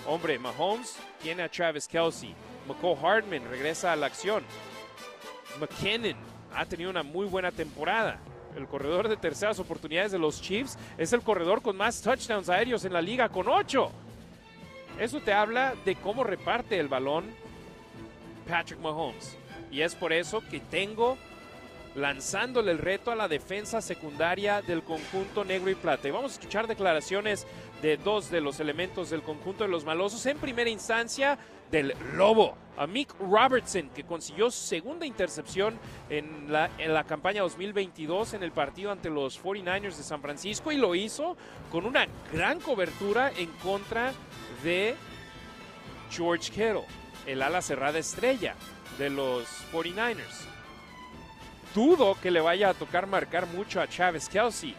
hombre, Mahomes tiene a Travis Kelsey, McCall Hardman regresa a la acción, McKinnon ha tenido una muy buena temporada. El corredor de terceras oportunidades de los Chiefs es el corredor con más touchdowns aéreos en la liga, con 8. Eso te habla de cómo reparte el balón Patrick Mahomes. Y es por eso que tengo lanzándole el reto a la defensa secundaria del conjunto negro y plata. Y vamos a escuchar declaraciones de dos de los elementos del conjunto de los malosos. En primera instancia, del Lobo, a Mick Robertson, que consiguió segunda intercepción en la, en la campaña 2022 en el partido ante los 49ers de San Francisco y lo hizo con una gran cobertura en contra de George Kittle, el ala cerrada estrella de los 49ers. Dudo que le vaya a tocar marcar mucho a Travis Kelsey,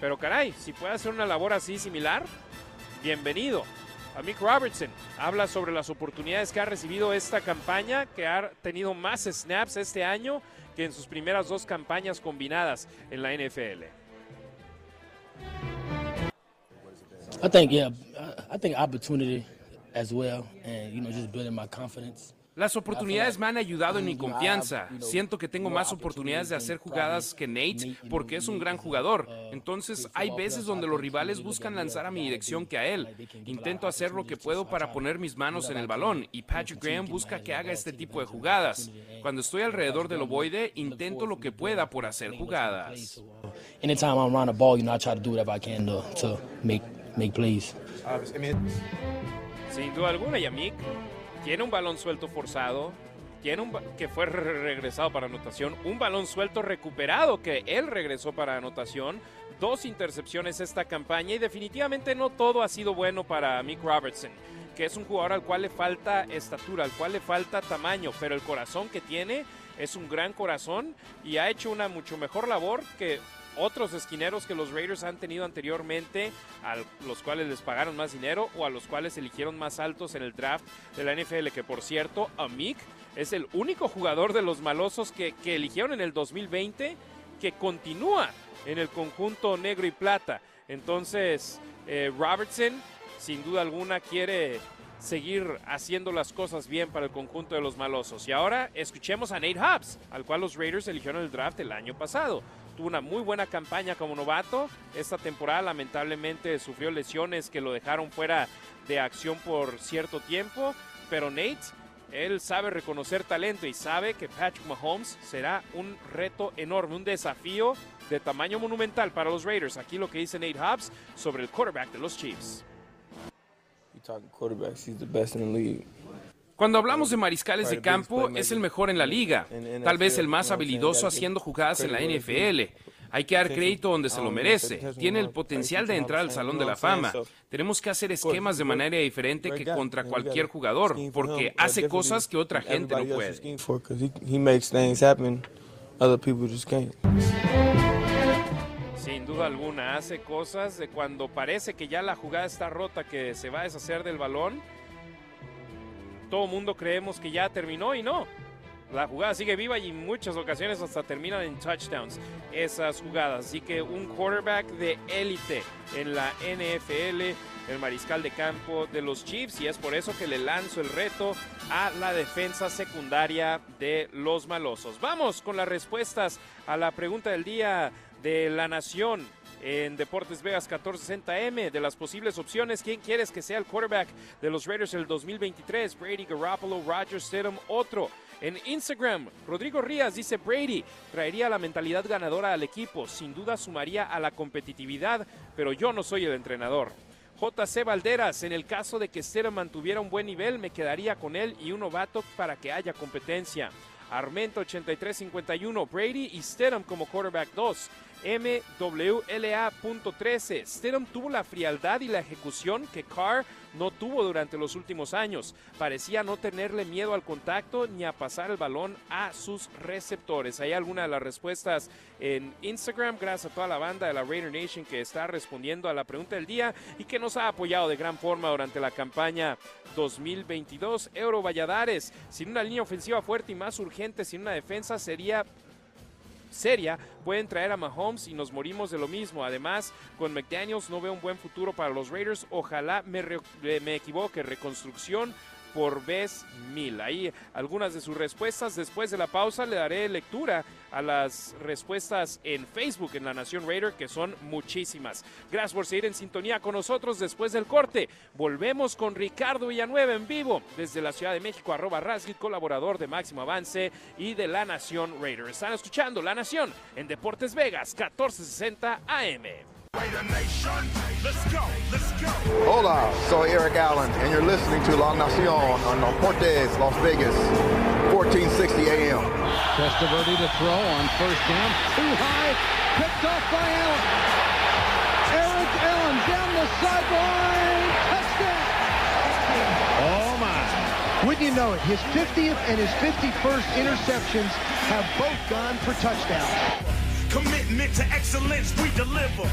pero caray, si puede hacer una labor así similar, bienvenido. A Robertson habla sobre las oportunidades que ha recibido esta campaña, que ha tenido más snaps este año que en sus primeras dos campañas combinadas en la NFL. I think yeah, I think opportunity as well, and you know just building my confidence. Las oportunidades me han ayudado en mi confianza. Siento que tengo más oportunidades de hacer jugadas que Nate porque es un gran jugador. Entonces hay veces donde los rivales buscan lanzar a mi dirección que a él. Intento hacer lo que puedo para poner mis manos en el balón y Patrick Graham busca que haga este tipo de jugadas. Cuando estoy alrededor del ovoide, intento lo que pueda por hacer jugadas. Anytime I'm around the ball, you know I try to do whatever I can to, to make make plays. Sin duda alguna, Yamik tiene un balón suelto forzado, tiene un que fue regresado para anotación, un balón suelto recuperado que él regresó para anotación, dos intercepciones esta campaña y definitivamente no todo ha sido bueno para Mick Robertson, que es un jugador al cual le falta estatura, al cual le falta tamaño, pero el corazón que tiene es un gran corazón y ha hecho una mucho mejor labor que otros esquineros que los Raiders han tenido anteriormente, a los cuales les pagaron más dinero o a los cuales eligieron más altos en el draft de la NFL, que por cierto, Mick es el único jugador de los malosos que, eligieron en el 2020 que continúa en el conjunto negro y plata. Entonces, eh, Robertson, sin duda alguna, quiere seguir haciendo las cosas bien para el conjunto de los malosos. Y ahora escuchemos a Nate Hobbs, al cual los Raiders eligieron el draft el año pasado. Tuvo una muy buena campaña como novato. Esta temporada lamentablemente sufrió lesiones que lo dejaron fuera de acción por cierto tiempo. Pero Nate, él sabe reconocer talento y sabe que Patrick Mahomes será un reto enorme, un desafío de tamaño monumental para los Raiders. Aquí lo que dice Nate Hobbs sobre el quarterback de los Chiefs. Cuando hablamos de mariscales de campo, es el mejor en la liga, tal vez el más habilidoso haciendo jugadas en la NFL. Hay que dar crédito donde se lo merece. Tiene el potencial de entrar al Salón de la Fama. Tenemos que hacer esquemas de manera diferente que contra cualquier jugador, porque hace cosas que otra gente no puede. Sin duda alguna, hace cosas de cuando parece que ya la jugada está rota, que se va a deshacer del balón todo mundo creemos que ya terminó y no. La jugada sigue viva y en muchas ocasiones hasta terminan en touchdowns esas jugadas. Así que un quarterback de élite en la NFL, el mariscal de campo de los Chiefs, y es por eso que le lanzo el reto a la defensa secundaria de los malosos. Vamos con las respuestas a la pregunta del día de la nación en Deportes Vegas 1460M. De las posibles opciones, ¿quién quieres que sea el quarterback de los Raiders el 2023? Brady, Garoppolo, Rogers, Stidham, otro. En Instagram, Rodrigo Rías dice Brady traería la mentalidad ganadora al equipo, sin duda sumaría a la competitividad, pero yo no soy el entrenador. JC Valderas, en el caso de que Stidham mantuviera un buen nivel, me quedaría con él y un novato para que haya competencia. Armento 8351, Brady y Stidham como quarterback 2. MWLA.13. Stidham tuvo la frialdad y la ejecución que Carr no tuvo durante los últimos años. Parecía no tenerle miedo al contacto ni a pasar el balón a sus receptores. Hay algunas de las respuestas en Instagram. Gracias a toda la banda de la Raider Nation que está respondiendo a la pregunta del día y que nos ha apoyado de gran forma durante la campaña 2022. Euro Valladares, sin una línea ofensiva fuerte y más urgente, sin una defensa, sería seria, pueden traer a Mahomes y nos morimos de lo mismo. Además, con McDaniels no veo un buen futuro para los Raiders. Ojalá me, me equivoque. Reconstrucción por vez mil. Ahí algunas de sus respuestas. Después de la pausa le daré lectura a las respuestas en Facebook en La Nación Raider, que son muchísimas. Gracias por seguir en sintonía con nosotros después del corte. Volvemos con Ricardo Villanueva en vivo desde la Ciudad de México, arroba Rasgil, colaborador de Máximo Avance y de La Nación Raider. Están escuchando La Nación en Deportes Vegas, 1460 AM. Hola, soy Eric Allen, and you're listening to La Nacion on Deportes Las Vegas, 1460 AM. Testaverde to throw on first down, too high, picked off by Allen. Eric Allen down the sideline, touchdown! Oh my! Wouldn't you know it, his 50th and his 51st interceptions have both gone for touchdowns. Commitment to excellence, we deliver.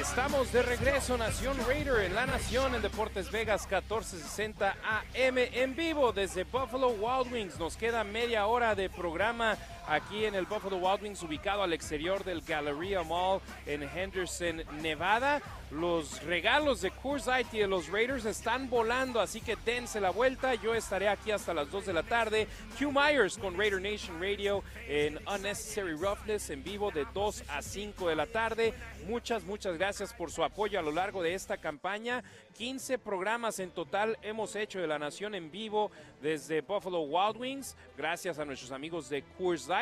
Estamos de regreso, Nación Raider, en la Nación, en Deportes Vegas 1460 AM, en vivo desde Buffalo Wild Wings. Nos queda media hora de programa aquí en el Buffalo Wild Wings, ubicado al exterior del Galleria Mall en Henderson, Nevada. Los regalos de Light y de los Raiders están volando, así que dense la vuelta. Yo estaré aquí hasta las 2 de la tarde. Hugh Myers con Raider Nation Radio en Unnecessary Roughness en vivo de 2 a 5 de la tarde. Muchas, muchas gracias por su apoyo a lo largo de esta campaña. 15 programas en total hemos hecho de la Nación en vivo desde Buffalo Wild Wings. Gracias a nuestros amigos de Coors Light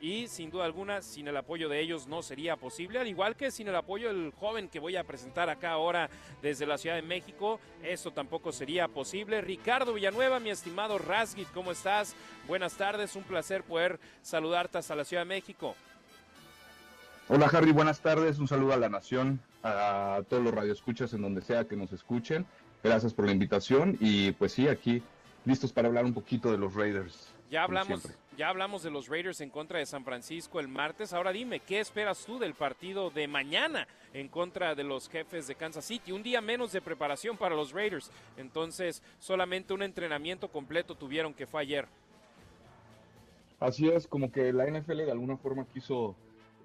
Y sin duda alguna sin el apoyo de ellos no sería posible, al igual que sin el apoyo del joven que voy a presentar acá ahora desde la Ciudad de México, esto tampoco sería posible. Ricardo Villanueva, mi estimado Rasgit, ¿cómo estás? Buenas tardes, un placer poder saludarte hasta la Ciudad de México. Hola Harry, buenas tardes, un saludo a la nación, a todos los radioescuchas en donde sea que nos escuchen. Gracias por la invitación y pues sí, aquí listos para hablar un poquito de los Raiders. Ya hablamos, ya hablamos de los Raiders en contra de San Francisco el martes. Ahora dime, ¿qué esperas tú del partido de mañana en contra de los jefes de Kansas City? Un día menos de preparación para los Raiders. Entonces, solamente un entrenamiento completo tuvieron que fue ayer. Así es, como que la NFL de alguna forma quiso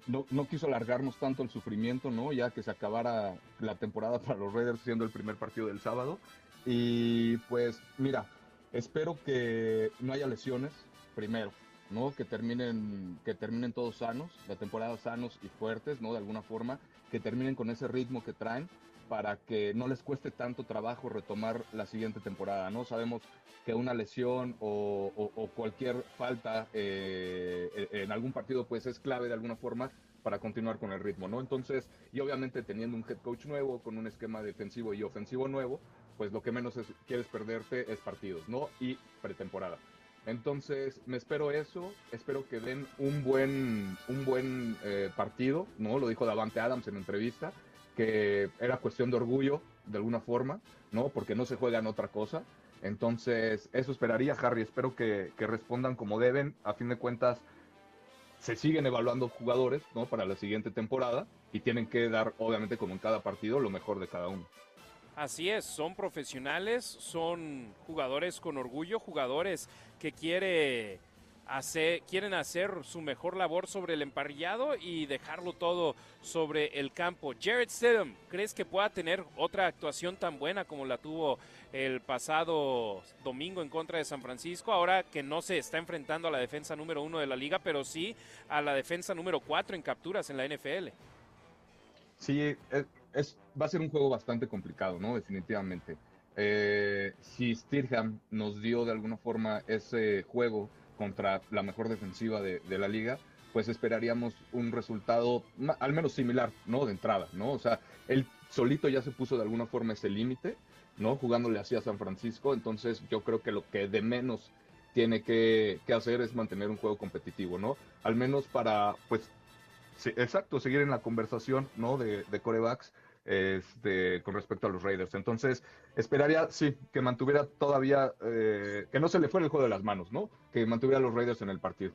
no, no, quiso alargarnos tanto el sufrimiento, ¿no? Ya que se acabara la temporada para los Raiders siendo el primer partido del sábado. Y pues, mira, Espero que no haya lesiones, primero, ¿no? Que terminen, que terminen todos sanos, la temporada sanos y fuertes, ¿no? De alguna forma, que terminen con ese ritmo que traen para que no les cueste tanto trabajo retomar la siguiente temporada, ¿no? Sabemos que una lesión o, cualquier falta eh, en algún partido pues es clave de alguna forma para continuar con el ritmo, ¿no? Entonces, y obviamente teniendo un head coach nuevo, con un esquema defensivo y ofensivo nuevo, pues lo que menos quieres perderte es partidos, ¿no? Y pretemporada. Entonces, me espero eso, espero que den un buen, un buen eh, partido, ¿no? Lo dijo Davante Adams en entrevista, que era cuestión de orgullo, de alguna forma, ¿no? Porque no se juega otra cosa. Entonces, eso esperaría, Harry. Espero que, que respondan como deben. A fin de cuentas, se siguen evaluando jugadores, ¿no? Para la siguiente temporada y tienen que dar, obviamente, como en cada partido, lo mejor de cada uno. Así es, son profesionales, son jugadores con orgullo, jugadores que quiere hacer, quieren hacer su mejor labor sobre el emparrillado y dejarlo todo sobre el campo. Jared Stidham, ¿crees que pueda tener otra actuación tan buena como la tuvo el pasado domingo en contra de San Francisco? Ahora que no se está enfrentando a la defensa número uno de la liga, pero sí a la defensa número cuatro en capturas en la NFL. Sí, es, es, va a ser un juego bastante complicado, ¿no? Definitivamente. Eh, si Stirham nos dio de alguna forma ese juego contra la mejor defensiva de, la liga, pues esperaríamos un resultado al menos similar, ¿no? De entrada, ¿no? O sea, él solito ya se puso de alguna forma ese límite, ¿no? Jugándole así a San Francisco, entonces yo creo que lo que de menos tiene que, hacer es mantener un juego competitivo, ¿no? Al menos para, pues, exacto, seguir en la conversación, ¿no? De, de corebacks este, con respecto a los Raiders. Entonces, esperaría, sí, que mantuviera todavía, eh, que no se le fuera el juego de las manos, ¿no? Que mantuviera a los Raiders en el partido.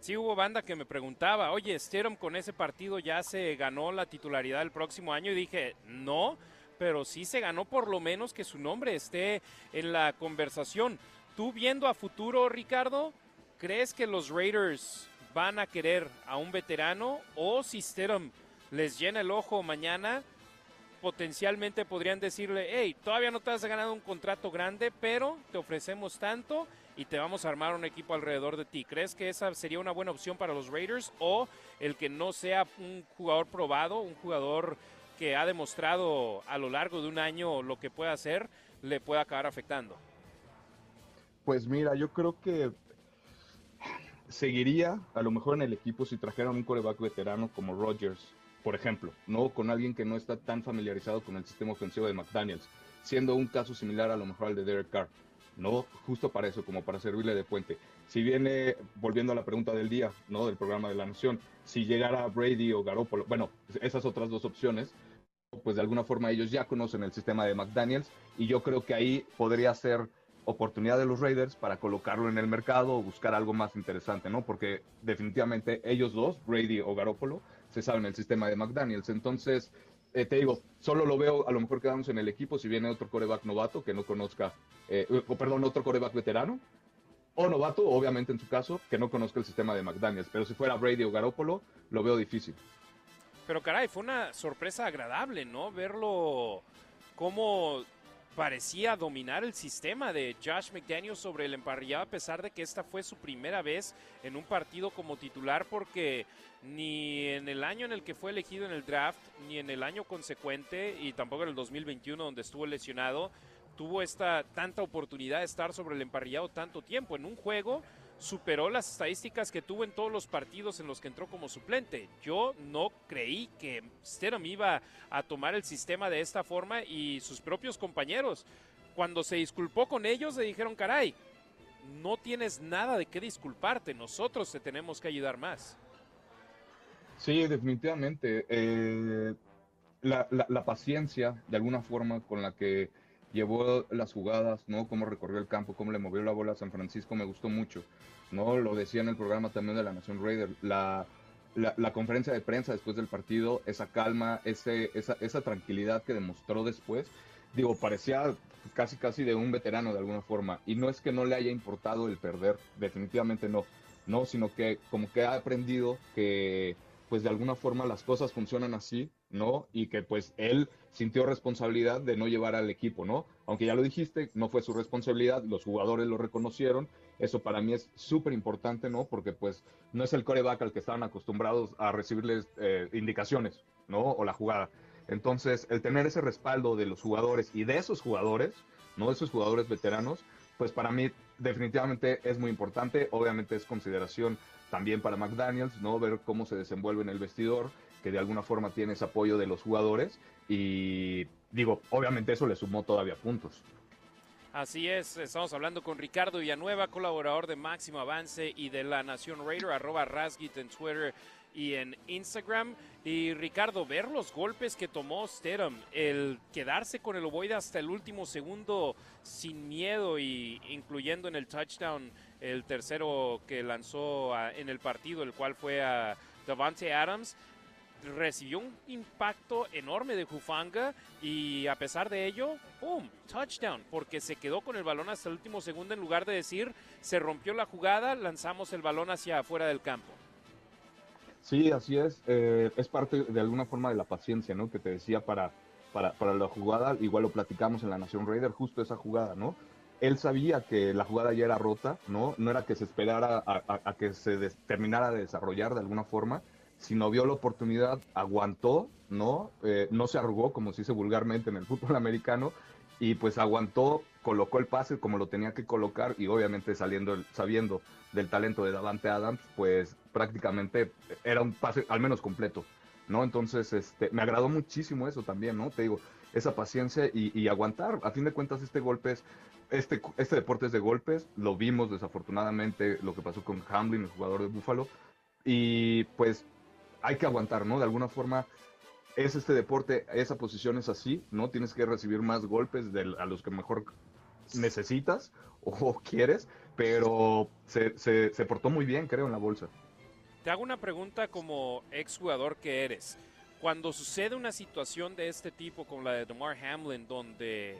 Sí, hubo banda que me preguntaba, oye, Sterom con ese partido ya se ganó la titularidad el próximo año y dije, no, pero sí se ganó por lo menos que su nombre esté en la conversación. Tú viendo a futuro, Ricardo, ¿crees que los Raiders van a querer a un veterano o si Sterom les llena el ojo mañana, potencialmente podrían decirle, hey, todavía no te has ganado un contrato grande, pero te ofrecemos tanto y te vamos a armar un equipo alrededor de ti. ¿Crees que esa sería una buena opción para los Raiders o el que no sea un jugador probado, un jugador que ha demostrado a lo largo de un año lo que puede hacer, le puede acabar afectando? Pues mira, yo creo que seguiría a lo mejor en el equipo si trajeran un coreback veterano como Rodgers por ejemplo, no con alguien que no está tan familiarizado con el sistema ofensivo de McDaniels, siendo un caso similar a lo mejor al de Derek Carr, no justo para eso, como para servirle de puente. Si viene, volviendo a la pregunta del día, ¿no? Del programa de la Nación, si llegara Brady o Garoppolo, bueno, esas otras dos opciones, pues de alguna forma ellos ya conocen el sistema de McDaniels y yo creo que ahí podría ser oportunidad de los Raiders para colocarlo en el mercado o buscar algo más interesante, ¿no? Porque definitivamente ellos dos, Brady o Garoppolo, se el sistema de McDaniels. Entonces, eh, te digo, solo lo veo a lo mejor quedamos en el equipo si viene otro coreback novato que no conozca, eh, o perdón, otro coreback veterano, o novato, obviamente en su caso, que no conozca el sistema de McDaniels. Pero si fuera Brady o Garoppolo, lo veo difícil. Pero caray, fue una sorpresa agradable, ¿no? Verlo como parecía dominar el sistema de Josh McDaniels sobre el emparrillado a pesar de que esta fue su primera vez en un partido como titular porque ni en el año en el que fue elegido en el draft ni en el año consecuente y tampoco en el 2021 donde estuvo lesionado tuvo esta tanta oportunidad de estar sobre el emparrillado tanto tiempo. En un juego superó las estadísticas que tuvo en todos los partidos en los que entró como suplente. Yo no creí que Stidham iba a tomar el sistema de esta forma y sus propios compañeros, cuando se disculpó con ellos, le dijeron, caray, no tienes nada de qué disculparte, nosotros te tenemos que ayudar más. Sí, definitivamente. Eh, la, paciencia, de alguna forma, con la que llevó las jugadas, ¿no? Cómo recorrió el campo, cómo le movió la bola a San Francisco, me gustó mucho, ¿no? Lo decía en el programa también de la Nación Raider, la, la, conferencia de prensa después del partido, esa calma, ese, esa, esa tranquilidad que demostró después, digo, parecía casi casi de un veterano de alguna forma, y no es que no le haya importado el perder, definitivamente no, no, sino que como que ha aprendido que pues de alguna forma las cosas funcionan así, ¿no? Y que pues él sintió responsabilidad de no llevar al equipo, ¿no? Aunque ya lo dijiste, no fue su responsabilidad, los jugadores lo reconocieron, eso para mí es súper importante, ¿no? Porque pues no es el coreback al que estaban acostumbrados a recibirles eh, indicaciones, ¿no? O la jugada. Entonces, el tener ese respaldo de los jugadores y de esos jugadores, ¿no? De esos jugadores veteranos, pues para mí definitivamente es muy importante, obviamente es consideración también para McDaniels, ¿no? Ver cómo se desenvuelve en el vestidor, que de alguna forma tiene ese apoyo de los jugadores y digo, obviamente eso le sumó todavía puntos. Así es, estamos hablando con Ricardo Villanueva, colaborador de Máximo Avance y de La Nación Raider, arroba Rasgit en Twitter y en Instagram. Y Ricardo, ver los golpes que tomó Stedham, el quedarse con el ovoide hasta el último segundo sin miedo y incluyendo en el touchdown el tercero que lanzó en el partido, el cual fue a Davante Adams, recibió un impacto enorme de Jufanga y a pesar de ello, ¡pum! Touchdown, porque se quedó con el balón hasta el último segundo en lugar de decir, se rompió la jugada, lanzamos el balón hacia afuera del campo. Sí, así es. Eh, es parte de alguna forma de la paciencia, ¿no? Que te decía para, para, para la jugada, igual lo platicamos en la Nación Raider, justo esa jugada, ¿no? él sabía que la jugada ya era rota, ¿no? No era que se esperara a, que se terminara de desarrollar de alguna forma, sino vio la oportunidad, aguantó, ¿no? Eh, no se arrugó, como se dice vulgarmente en el fútbol [laughs] americano, y pues aguantó, colocó el pase como lo tenía que colocar, y obviamente saliendo, sabiendo del talento de Davante Adams, pues prácticamente era un pase al menos completo, ¿no? Entonces, este, me agradó muchísimo eso también, ¿no? Te digo, esa paciencia y, aguantar. A fin de cuentas, este golpe es este, este deporte es de golpes, lo vimos desafortunadamente lo que pasó con Hamlin, el jugador de Buffalo, y pues hay que aguantar, ¿no? De alguna forma es este deporte, esa posición es así, ¿no? Tienes que recibir más golpes a los que mejor necesitas [laughs] o quieres, pero se, se, portó muy bien, creo, en la bolsa. Te hago una pregunta como exjugador que eres. Cuando sucede una situación de este tipo, como la de Demar Hamlin, donde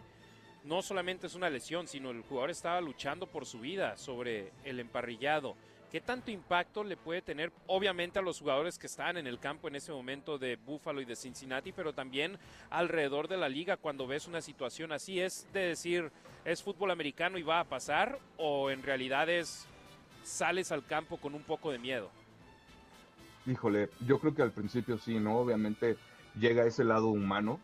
no solamente es una lesión, sino el jugador estaba luchando por su vida sobre el emparrillado. ¿Qué tanto impacto le puede tener, obviamente, a los jugadores que están en el campo en ese momento de Buffalo y de Cincinnati, pero también alrededor de la liga cuando ves una situación así? ¿Es de decir, es fútbol americano y va a pasar? ¿O en realidad es, sales al campo con un poco de miedo? Híjole, yo creo que al principio sí, ¿no? Obviamente llega ese lado humano,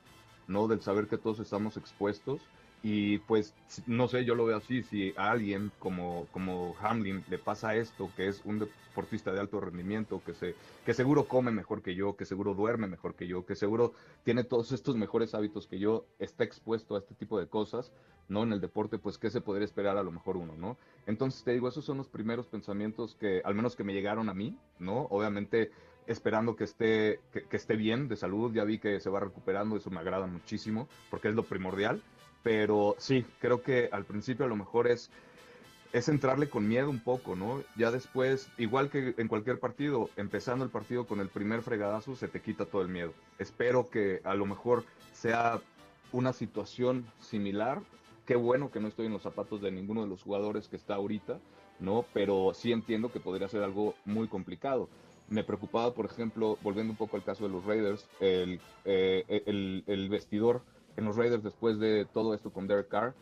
¿no? Del saber que todos estamos expuestos y pues, no sé, yo lo veo así, si a alguien como, como Hamlin le pasa esto, que es un deportista de alto rendimiento, que, se, que seguro come mejor que yo, que seguro duerme mejor que yo, que seguro tiene todos estos mejores hábitos que yo, está expuesto a este tipo de cosas, ¿no? En el deporte, pues, ¿qué se podría esperar a lo mejor uno, ¿no? Entonces, te digo, esos son los primeros pensamientos que, al menos que me llegaron a mí, ¿no? Obviamente, esperando que esté, que, que esté bien de salud, ya vi que se va recuperando, eso me agrada muchísimo, porque es lo primordial pero sí, creo que al principio a lo mejor es, es entrarle con miedo un poco, ¿no? Ya después, igual que en cualquier partido, empezando el partido con el primer fregadazo, se te quita todo el miedo. Espero que a lo mejor sea una situación similar. Qué bueno que no estoy en los zapatos de ninguno de los jugadores que está ahorita, ¿no? Pero sí entiendo que podría ser algo muy complicado. Me preocupaba, por ejemplo, volviendo un poco al caso de los Raiders, el, eh, el, el vestidor en los Raiders después de todo esto con Derek Carr.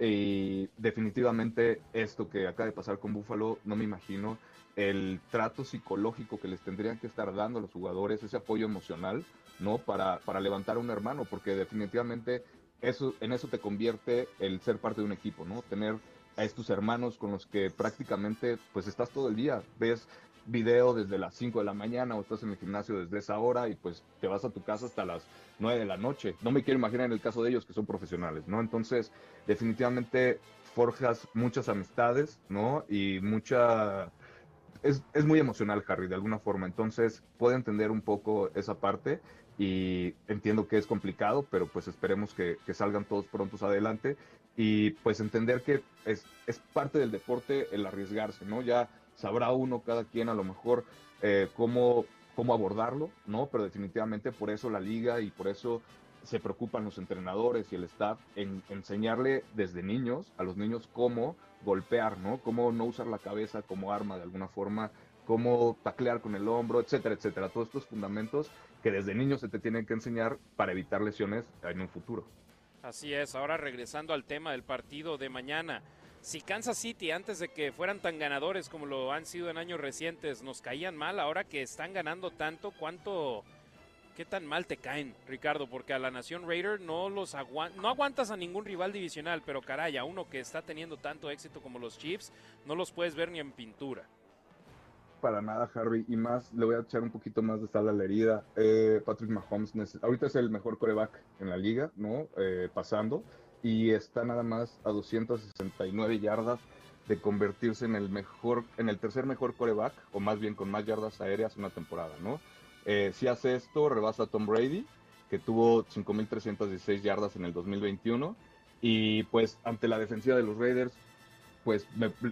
Y definitivamente esto que acaba de pasar con Buffalo, no me imagino el trato psicológico que les tendrían que estar dando a los jugadores, ese apoyo emocional, ¿no? Para, para levantar a un hermano, porque definitivamente eso, en eso te convierte el ser parte de un equipo, ¿no? Tener a estos hermanos con los que prácticamente pues estás todo el día, ves video desde las 5 de la mañana o estás en el gimnasio desde esa hora y pues te vas a tu casa hasta las 9 de la noche. No me quiero imaginar en el caso de ellos que son profesionales, ¿no? Entonces, definitivamente forjas muchas amistades, ¿no? Y mucha... Es, es muy emocional, Harry, de alguna forma. Entonces, puedo entender un poco esa parte y entiendo que es complicado, pero pues esperemos que, que salgan todos prontos adelante y pues entender que es, es, parte del deporte el arriesgarse, ¿no? Ya sabrá uno cada quien a lo mejor eh, cómo, cómo abordarlo, ¿no? Pero definitivamente por eso la liga y por eso se preocupan los entrenadores y el staff en enseñarle desde niños a los niños cómo golpear, ¿no? Cómo no usar la cabeza como arma de alguna forma, cómo taclear con el hombro, etcétera, etcétera. Todos estos fundamentos que desde niños se te tienen que enseñar para evitar lesiones en un futuro. Así es, ahora regresando al tema del partido de mañana. Si Kansas City, antes de que fueran tan ganadores como lo han sido en años recientes, nos caían mal, ahora que están ganando tanto, ¿cuánto, qué tan mal te caen, Ricardo? Porque a la Nación Raider no los no aguantas a ningún rival divisional, pero caray, a uno que está teniendo tanto éxito como los Chiefs, no los puedes ver ni en pintura para nada, Harry, y más, le voy a echar un poquito más de sal a la herida. Eh, Patrick Mahomes, ahorita es el mejor coreback en la liga, ¿no? Eh, pasando, y está nada más a 269 yardas de convertirse en el mejor, en el tercer mejor coreback, o más bien con más yardas aéreas una temporada, ¿no? Eh, si hace esto, rebasa a Tom Brady, que tuvo 5.316 yardas en el 2021, y pues ante la defensiva de los Raiders, pues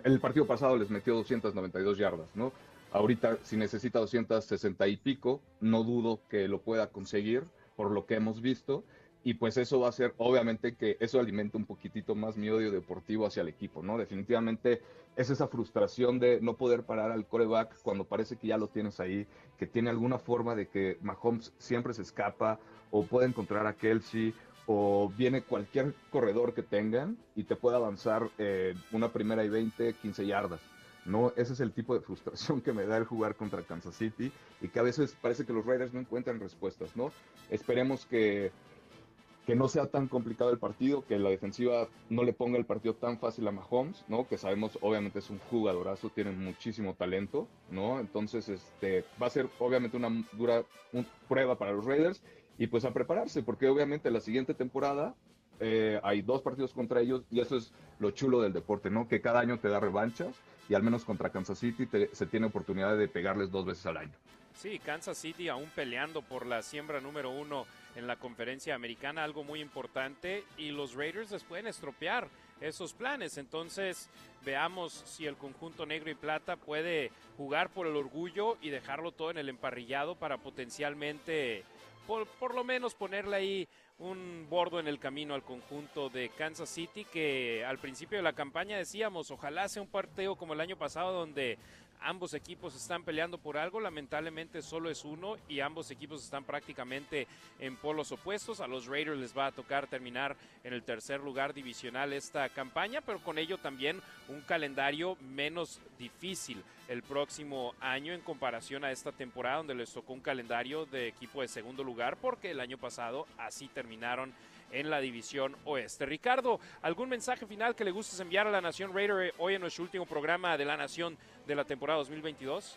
el partido pasado les metió 292 yardas, ¿no? Ahorita, si necesita 260 y pico, no dudo que lo pueda conseguir por lo que hemos visto. Y pues eso va a ser, obviamente, que eso alimenta un poquitito más mi odio deportivo hacia el equipo, ¿no? Definitivamente es esa frustración de no poder parar al coreback cuando parece que ya lo tienes ahí, que tiene alguna forma de que Mahomes siempre se escapa o puede encontrar a Kelsey o viene cualquier corredor que tengan y te puede avanzar eh, una primera y 20, 15 yardas. ¿no? Ese es el tipo de frustración que me da el jugar contra Kansas City y que a veces parece que los Raiders no encuentran respuestas, ¿no? Esperemos que, que no sea tan complicado el partido, que la defensiva no le ponga el partido tan fácil a Mahomes, ¿no? Que sabemos, obviamente es un jugadorazo, tiene muchísimo talento, ¿no? Entonces, este, va a ser obviamente una dura prueba para los Raiders y pues a prepararse, porque obviamente la siguiente temporada eh, hay dos partidos contra ellos y eso es lo chulo del deporte, ¿no? Que cada año te da revanchas y al menos contra Kansas City se tiene oportunidad de pegarles dos veces al año. Sí, Kansas City aún peleando por la siembra número uno en la conferencia americana, algo muy importante, y los Raiders les pueden estropear esos planes. Entonces, veamos si el conjunto negro y plata puede jugar por el orgullo y dejarlo todo en el emparrillado para potencialmente, por, por lo menos ponerle ahí un bordo en el camino al conjunto de Kansas City que al principio de la campaña decíamos ojalá sea un partido como el año pasado donde ambos equipos están peleando por algo, lamentablemente solo es uno y ambos equipos están prácticamente en polos opuestos. A los Raiders les va a tocar terminar en el tercer lugar divisional esta campaña, pero con ello también un calendario menos difícil el próximo año en comparación a esta temporada donde les tocó un calendario de equipo de segundo lugar porque el año pasado así terminaron en la división oeste. Ricardo, ¿algún mensaje final que le gustes enviar a la Nación Raider hoy en nuestro último programa de la Nación de la temporada 2022?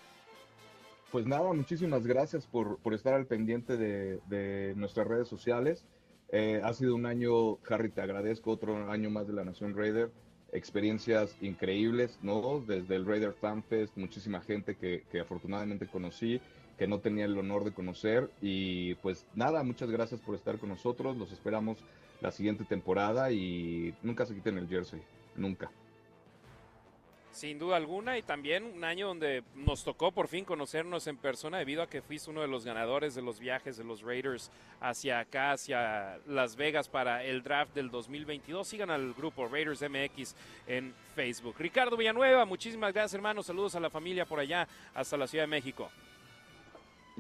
Pues nada, muchísimas gracias por, por estar al pendiente de, nuestras redes sociales. Eh, ha sido un año, Harry, te agradezco, otro año más de la Nación Raider. Experiencias increíbles, ¿no? Desde el Raider Fan Fest, muchísima gente que afortunadamente conocí que no tenía el honor de conocer. Y pues nada, muchas gracias por estar con nosotros. Los esperamos la siguiente temporada y nunca se quiten el jersey, nunca. Sin duda alguna, y también un año donde nos tocó por fin conocernos en persona debido a que fuiste uno de los ganadores de los viajes de los Raiders hacia acá, hacia Las Vegas para el draft del 2022. Sigan al grupo Raiders MX en Facebook. Ricardo Villanueva, muchísimas gracias hermanos, saludos a la familia por allá, hasta la Ciudad de México.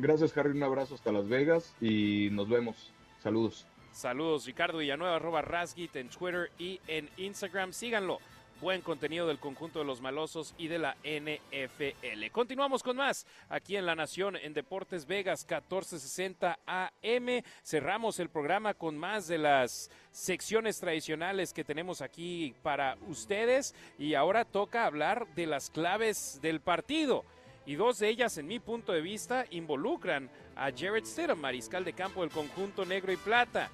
Gracias, Harry. Un abrazo hasta Las Vegas y nos vemos. Saludos. Saludos, Ricardo Villanueva, arroba Rasgit en Twitter y en Instagram. Síganlo. buen contenido del conjunto de los malosos y de la NFL. Continuamos con más aquí en La Nación en Deportes Vegas 1460 AM. Cerramos el programa con más de las secciones tradicionales que tenemos aquí para ustedes y ahora toca hablar de las claves del partido y dos de ellas, en mi punto de vista, involucran a Jared Stidham, mariscal de campo del conjunto negro y plata.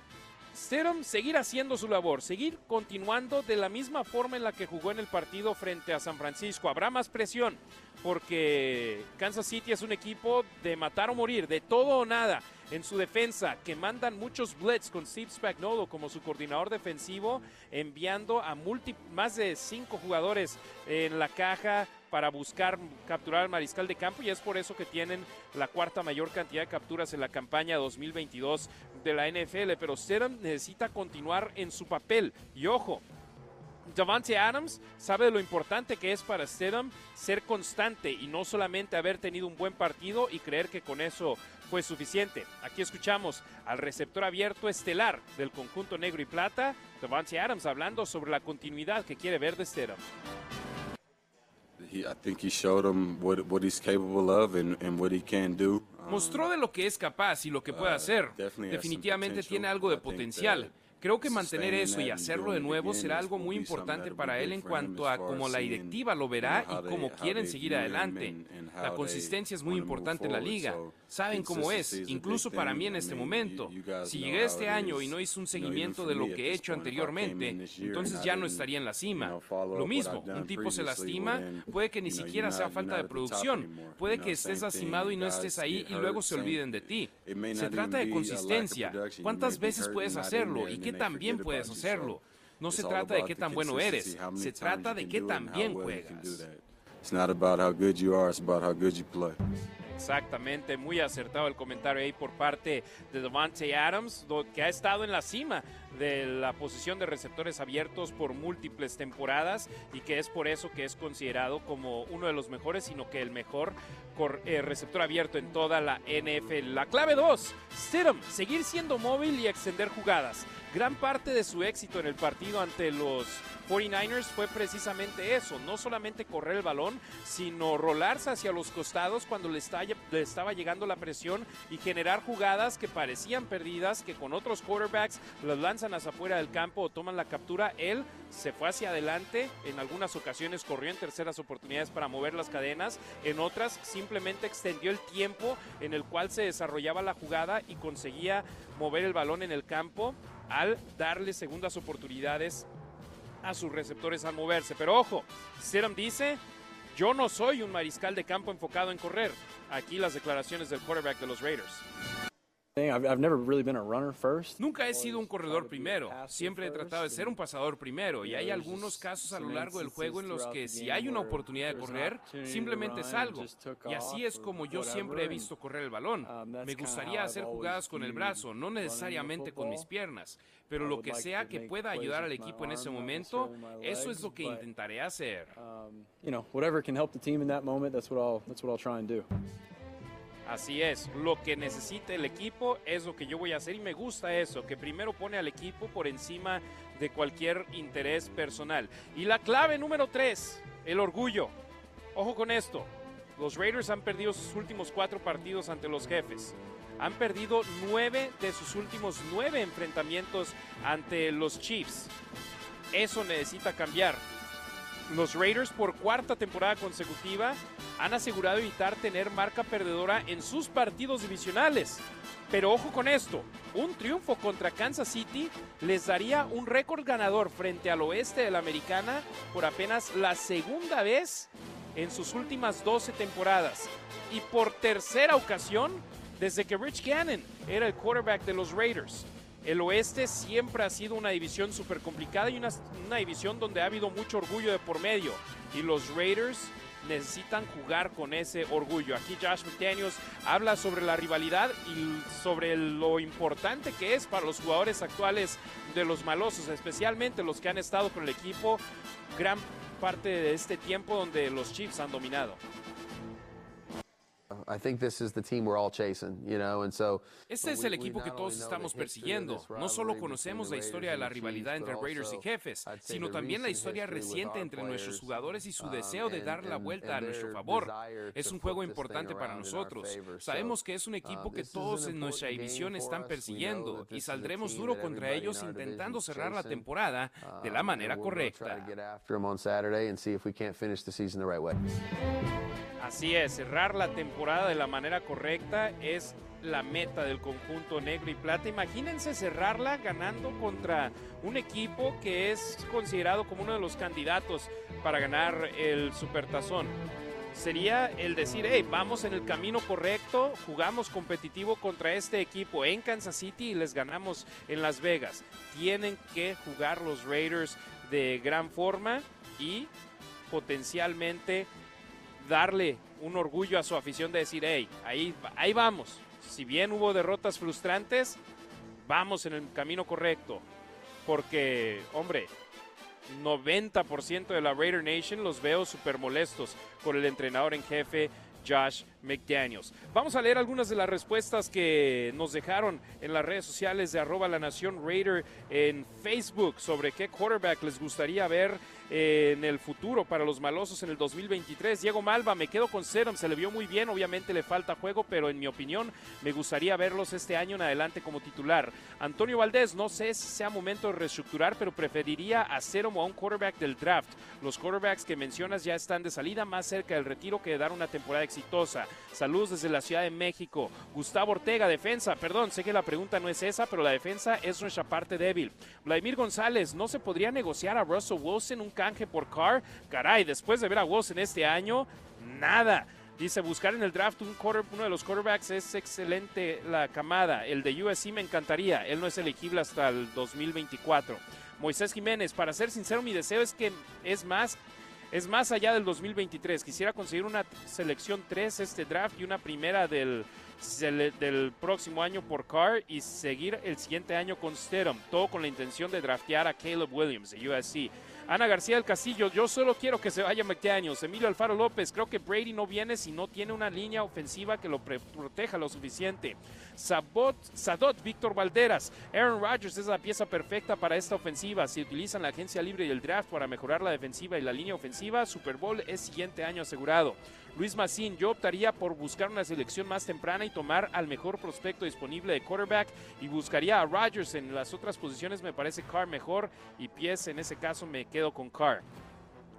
Stidham seguir haciendo su labor, seguir continuando de la misma forma en la que jugó en el partido frente a San Francisco. Habrá más presión porque Kansas City es un equipo de matar o morir, de todo o nada en su defensa, que mandan muchos blitz con Steve Spagnuolo como su coordinador defensivo, enviando a más de cinco jugadores en la caja para buscar capturar al mariscal de campo y es por eso que tienen la cuarta mayor cantidad de capturas en la campaña 2022 de la NFL. Pero Stedham necesita continuar en su papel. Y ojo, Davante Adams sabe de lo importante que es para Stedham ser constante y no solamente haber tenido un buen partido y creer que con eso fue suficiente. Aquí escuchamos al receptor abierto estelar del conjunto negro y plata, Davante Adams, hablando sobre la continuidad que quiere ver de Stedham. Mostró de lo que es capaz y lo que puede uh, hacer. Definitivamente tiene algo de potencial. Creo que mantener eso y hacerlo de nuevo será algo muy importante para él en cuanto a cómo la directiva lo verá y cómo quieren seguir adelante. La consistencia es muy importante en la liga. Saben cómo es, incluso para mí en este momento. Si llegué este año y no hice un seguimiento de lo que he hecho anteriormente, entonces ya no estaría en la cima. Lo mismo, un tipo se lastima, puede que ni siquiera sea falta de producción, puede que estés lastimado y no estés ahí y luego se olviden de ti. Se trata de consistencia. ¿Cuántas veces puedes hacerlo y qué tan bien puedes hacerlo? No se trata de qué tan bueno eres, se trata de qué tan bien juegas. Exactamente, muy acertado el comentario ahí por parte de Devante Adams, que ha estado en la cima de la posición de receptores abiertos por múltiples temporadas y que es por eso que es considerado como uno de los mejores, sino que el mejor eh, receptor abierto en toda la NFL. La clave 2, Stidham, seguir siendo móvil y extender jugadas. Gran parte de su éxito en el partido ante los 49ers fue precisamente eso, no solamente correr el balón, sino rolarse hacia los costados cuando le, estaba llegando la presión y generar jugadas que parecían perdidas, que con otros quarterbacks las lanzan hacia afuera del campo o toman la captura. Él se fue hacia adelante, en algunas ocasiones corrió en terceras oportunidades para mover las cadenas, en otras simplemente extendió el tiempo en el cual se desarrollaba la jugada y conseguía mover el balón en el campo al darle segundas oportunidades a sus receptores al moverse. Pero ojo, Serum dice, yo no soy un mariscal de campo enfocado en correr. Aquí las declaraciones del quarterback de los Raiders. Nunca he sido un corredor primero, siempre he tratado de ser un pasador primero. Y hay algunos casos a lo largo del juego en los que si hay una oportunidad de correr, simplemente salgo. Y así es como yo siempre he visto correr el balón. Um, Me gustaría hacer jugadas con el brazo, no necesariamente con mis piernas, pero lo que sea que pueda ayudar al equipo en ese momento, eso es lo que intentaré hacer. Así es, lo que necesite el equipo es lo que yo voy a hacer y me gusta eso, que primero pone al equipo por encima de cualquier interés personal. Y la clave número tres, el orgullo. Ojo con esto, los Raiders han perdido sus últimos cuatro partidos ante los jefes. Han perdido nueve de sus últimos nueve enfrentamientos ante los Chiefs. Eso necesita cambiar. Los Raiders por cuarta temporada consecutiva han asegurado evitar tener marca perdedora en sus partidos divisionales. Pero ojo con esto, un triunfo contra Kansas City les daría un récord ganador frente al oeste de la americana por apenas la segunda vez en sus últimas 12 temporadas. Y por tercera ocasión desde que Rich Gannon era el quarterback de los Raiders. El oeste siempre ha sido una división súper complicada y una, una división donde ha habido mucho orgullo de por medio. Y los Raiders necesitan jugar con ese orgullo. Aquí Josh McDaniels habla sobre la rivalidad y sobre lo importante que es para los jugadores actuales de los malosos, especialmente los que han estado con el equipo gran parte de este tiempo donde los Chiefs han dominado. Este es el equipo que todos estamos persiguiendo. No solo conocemos la historia de la rivalidad entre Raiders y Jefes, sino también la historia reciente entre nuestros jugadores y su deseo de dar la vuelta a nuestro favor. Es un juego importante para nosotros. Sabemos que es un equipo que todos en nuestra división están persiguiendo y saldremos duro contra ellos intentando cerrar la temporada de la manera correcta. Así es, cerrar la temporada de la manera correcta es la meta del conjunto negro y plata. Imagínense cerrarla ganando contra un equipo que es considerado como uno de los candidatos para ganar el Supertazón. Sería el decir, hey, vamos en el camino correcto, jugamos competitivo contra este equipo en Kansas City y les ganamos en Las Vegas. Tienen que jugar los Raiders de gran forma y potencialmente darle un orgullo a su afición de decir, hey, ahí, ahí vamos. Si bien hubo derrotas frustrantes, vamos en el camino correcto. Porque, hombre, 90% de la Raider Nation los veo súper molestos con el entrenador en jefe Josh McDaniels. Vamos a leer algunas de las respuestas que nos dejaron en las redes sociales de arroba la nación Raider en Facebook sobre qué quarterback les gustaría ver en el futuro para los malosos en el 2023. Diego Malva, me quedo con Serum, se le vio muy bien, obviamente le falta juego, pero en mi opinión me gustaría verlos este año en adelante como titular. Antonio Valdés, no sé si sea momento de reestructurar, pero preferiría a Serum o a un quarterback del draft. Los quarterbacks que mencionas ya están de salida más cerca del retiro que de dar una temporada exitosa. Saludos desde la Ciudad de México. Gustavo Ortega, defensa. Perdón, sé que la pregunta no es esa, pero la defensa es nuestra parte débil. Vladimir González, ¿no se podría negociar a Russell Wilson un canje por Carr? Caray, después de ver a Wilson este año, nada. Dice, buscar en el draft un uno de los quarterbacks es excelente la camada. El de USC me encantaría. Él no es elegible hasta el 2024. Moisés Jiménez, para ser sincero, mi deseo es que es más es más allá del 2023. Quisiera conseguir una selección 3 este draft y una primera del, del próximo año por Carr y seguir el siguiente año con Stedham. Todo con la intención de draftear a Caleb Williams de USC. Ana García del Castillo, yo solo quiero que se vaya McDaniels. Emilio Alfaro López, creo que Brady no viene si no tiene una línea ofensiva que lo proteja lo suficiente. Sabot, Sadot Víctor Valderas, Aaron Rodgers es la pieza perfecta para esta ofensiva. Si utilizan la agencia libre y el draft para mejorar la defensiva y la línea ofensiva, Super Bowl es siguiente año asegurado. Luis Massín, yo optaría por buscar una selección más temprana y tomar al mejor prospecto disponible de quarterback y buscaría a Rodgers en las otras posiciones, me parece Carr mejor y pies en ese caso me quedo con Carr.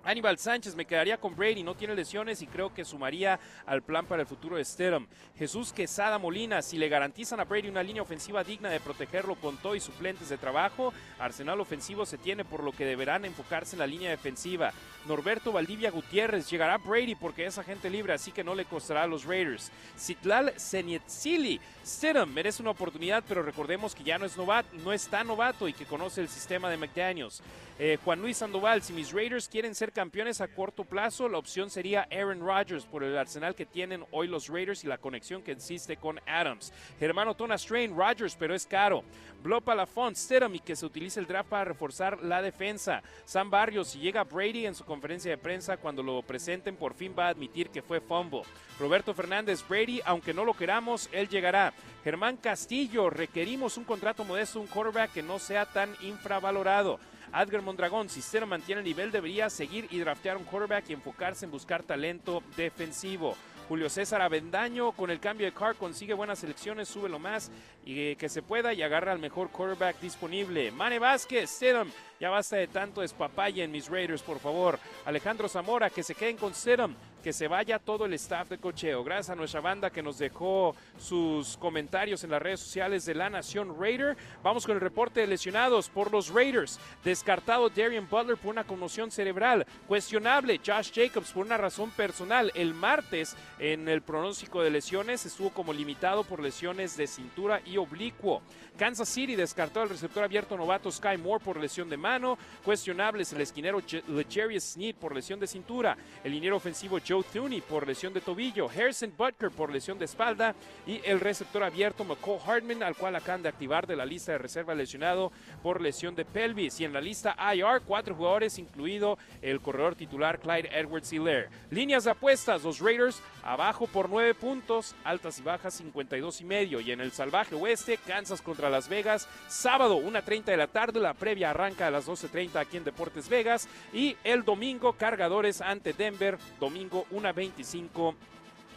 Aníbal Sánchez me quedaría con Brady, no tiene lesiones y creo que sumaría al plan para el futuro de Stedham. Jesús Quesada Molina, si le garantizan a Brady una línea ofensiva digna de protegerlo con todo y suplentes de trabajo, Arsenal ofensivo se tiene por lo que deberán enfocarse en la línea defensiva. Norberto Valdivia Gutiérrez, llegará Brady porque es agente libre, así que no le costará a los Raiders. Citlal Senietzili, Stedham merece una oportunidad, pero recordemos que ya no es novato, no es tan novato y que conoce el sistema de McDaniels. Eh, Juan Luis Sandoval, si mis Raiders quieren ser campeones a corto plazo, la opción sería Aaron Rodgers por el arsenal que tienen hoy los Raiders y la conexión que existe con Adams. Germano Tona Strain, Rodgers, pero es caro. Blopa Lafont, y que se utilice el draft para reforzar la defensa. Sam Barrios, si llega Brady en su conferencia de prensa cuando lo presenten, por fin va a admitir que fue fumble. Roberto Fernández, Brady, aunque no lo queramos, él llegará. Germán Castillo, requerimos un contrato modesto, un quarterback que no sea tan infravalorado. Adger Mondragón, si Cero mantiene el nivel, debería seguir y draftear un quarterback y enfocarse en buscar talento defensivo. Julio César Avendaño con el cambio de car consigue buenas selecciones, sube lo más y que se pueda y agarra al mejor quarterback disponible. Mane Vázquez, Stedham, ya basta de tanto espapaya en mis Raiders, por favor. Alejandro Zamora, que se queden con Stedham, que se vaya todo el staff de cocheo. Gracias a nuestra banda que nos dejó sus comentarios en las redes sociales de la Nación Raider. Vamos con el reporte de lesionados por los Raiders. Descartado Darian Butler por una conmoción cerebral. Cuestionable Josh Jacobs por una razón personal. El martes en el pronóstico de lesiones estuvo como limitado por lesiones de cintura y oblicuo. Kansas City descartó al receptor abierto novato Sky Moore por lesión de mano. Cuestionables el esquinero Jerry Sneed por lesión de cintura. El liniero ofensivo Joe Thuney por lesión de tobillo. Harrison Butker por lesión de espalda. Y el receptor abierto McCall Hartman, al cual acaban de activar de la lista de reserva lesionado por lesión de pelvis. Y en la lista IR, cuatro jugadores, incluido el corredor titular Clyde Edwards Hilaire. Líneas de apuestas, los Raiders abajo por nueve puntos, altas y bajas 52 y medio. Y en el salvaje oeste, Kansas contra Las Vegas, sábado 1.30 de la tarde, la previa arranca a las 12.30 aquí en Deportes Vegas. Y el domingo, cargadores ante Denver, domingo 1.25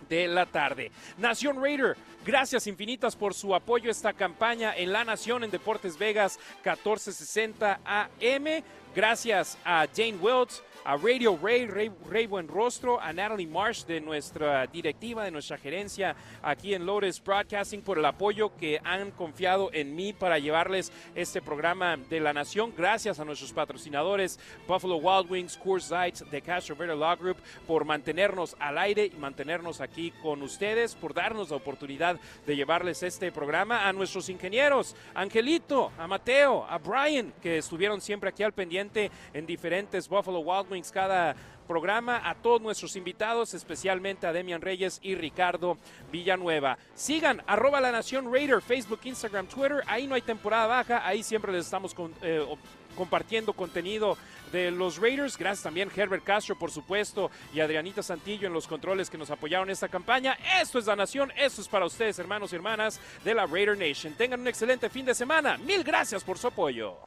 de la tarde. Nación Raider, gracias infinitas por su apoyo a esta campaña en La Nación en Deportes Vegas 1460 AM. Gracias a Jane Welch, a Radio Ray, Ray, Buen Rostro, a Natalie Marsh de nuestra directiva, de nuestra gerencia aquí en Lotus Broadcasting por el apoyo que han confiado en mí para llevarles este programa de la nación. Gracias a nuestros patrocinadores Buffalo Wild Wings, Coors Light, de Castro Verde Law Group por mantenernos al aire y mantenernos aquí con ustedes, por darnos la oportunidad de llevarles este programa a nuestros ingenieros, Angelito, a Mateo, a Brian, que estuvieron siempre aquí al pendiente en diferentes Buffalo Wild Wings cada programa, a todos nuestros invitados, especialmente a Demian Reyes y Ricardo Villanueva. Sigan arroba la Nación Raider, Facebook, Instagram, Twitter. Ahí no hay temporada baja, ahí siempre les estamos eh, compartiendo contenido de los Raiders. Gracias también Herbert Castro, por supuesto, y Adrianita Santillo en los controles que nos apoyaron esta campaña. Esto es La Nación, esto es para ustedes, hermanos y hermanas de la Raider Nation. Tengan un excelente fin de semana. Mil gracias por su apoyo.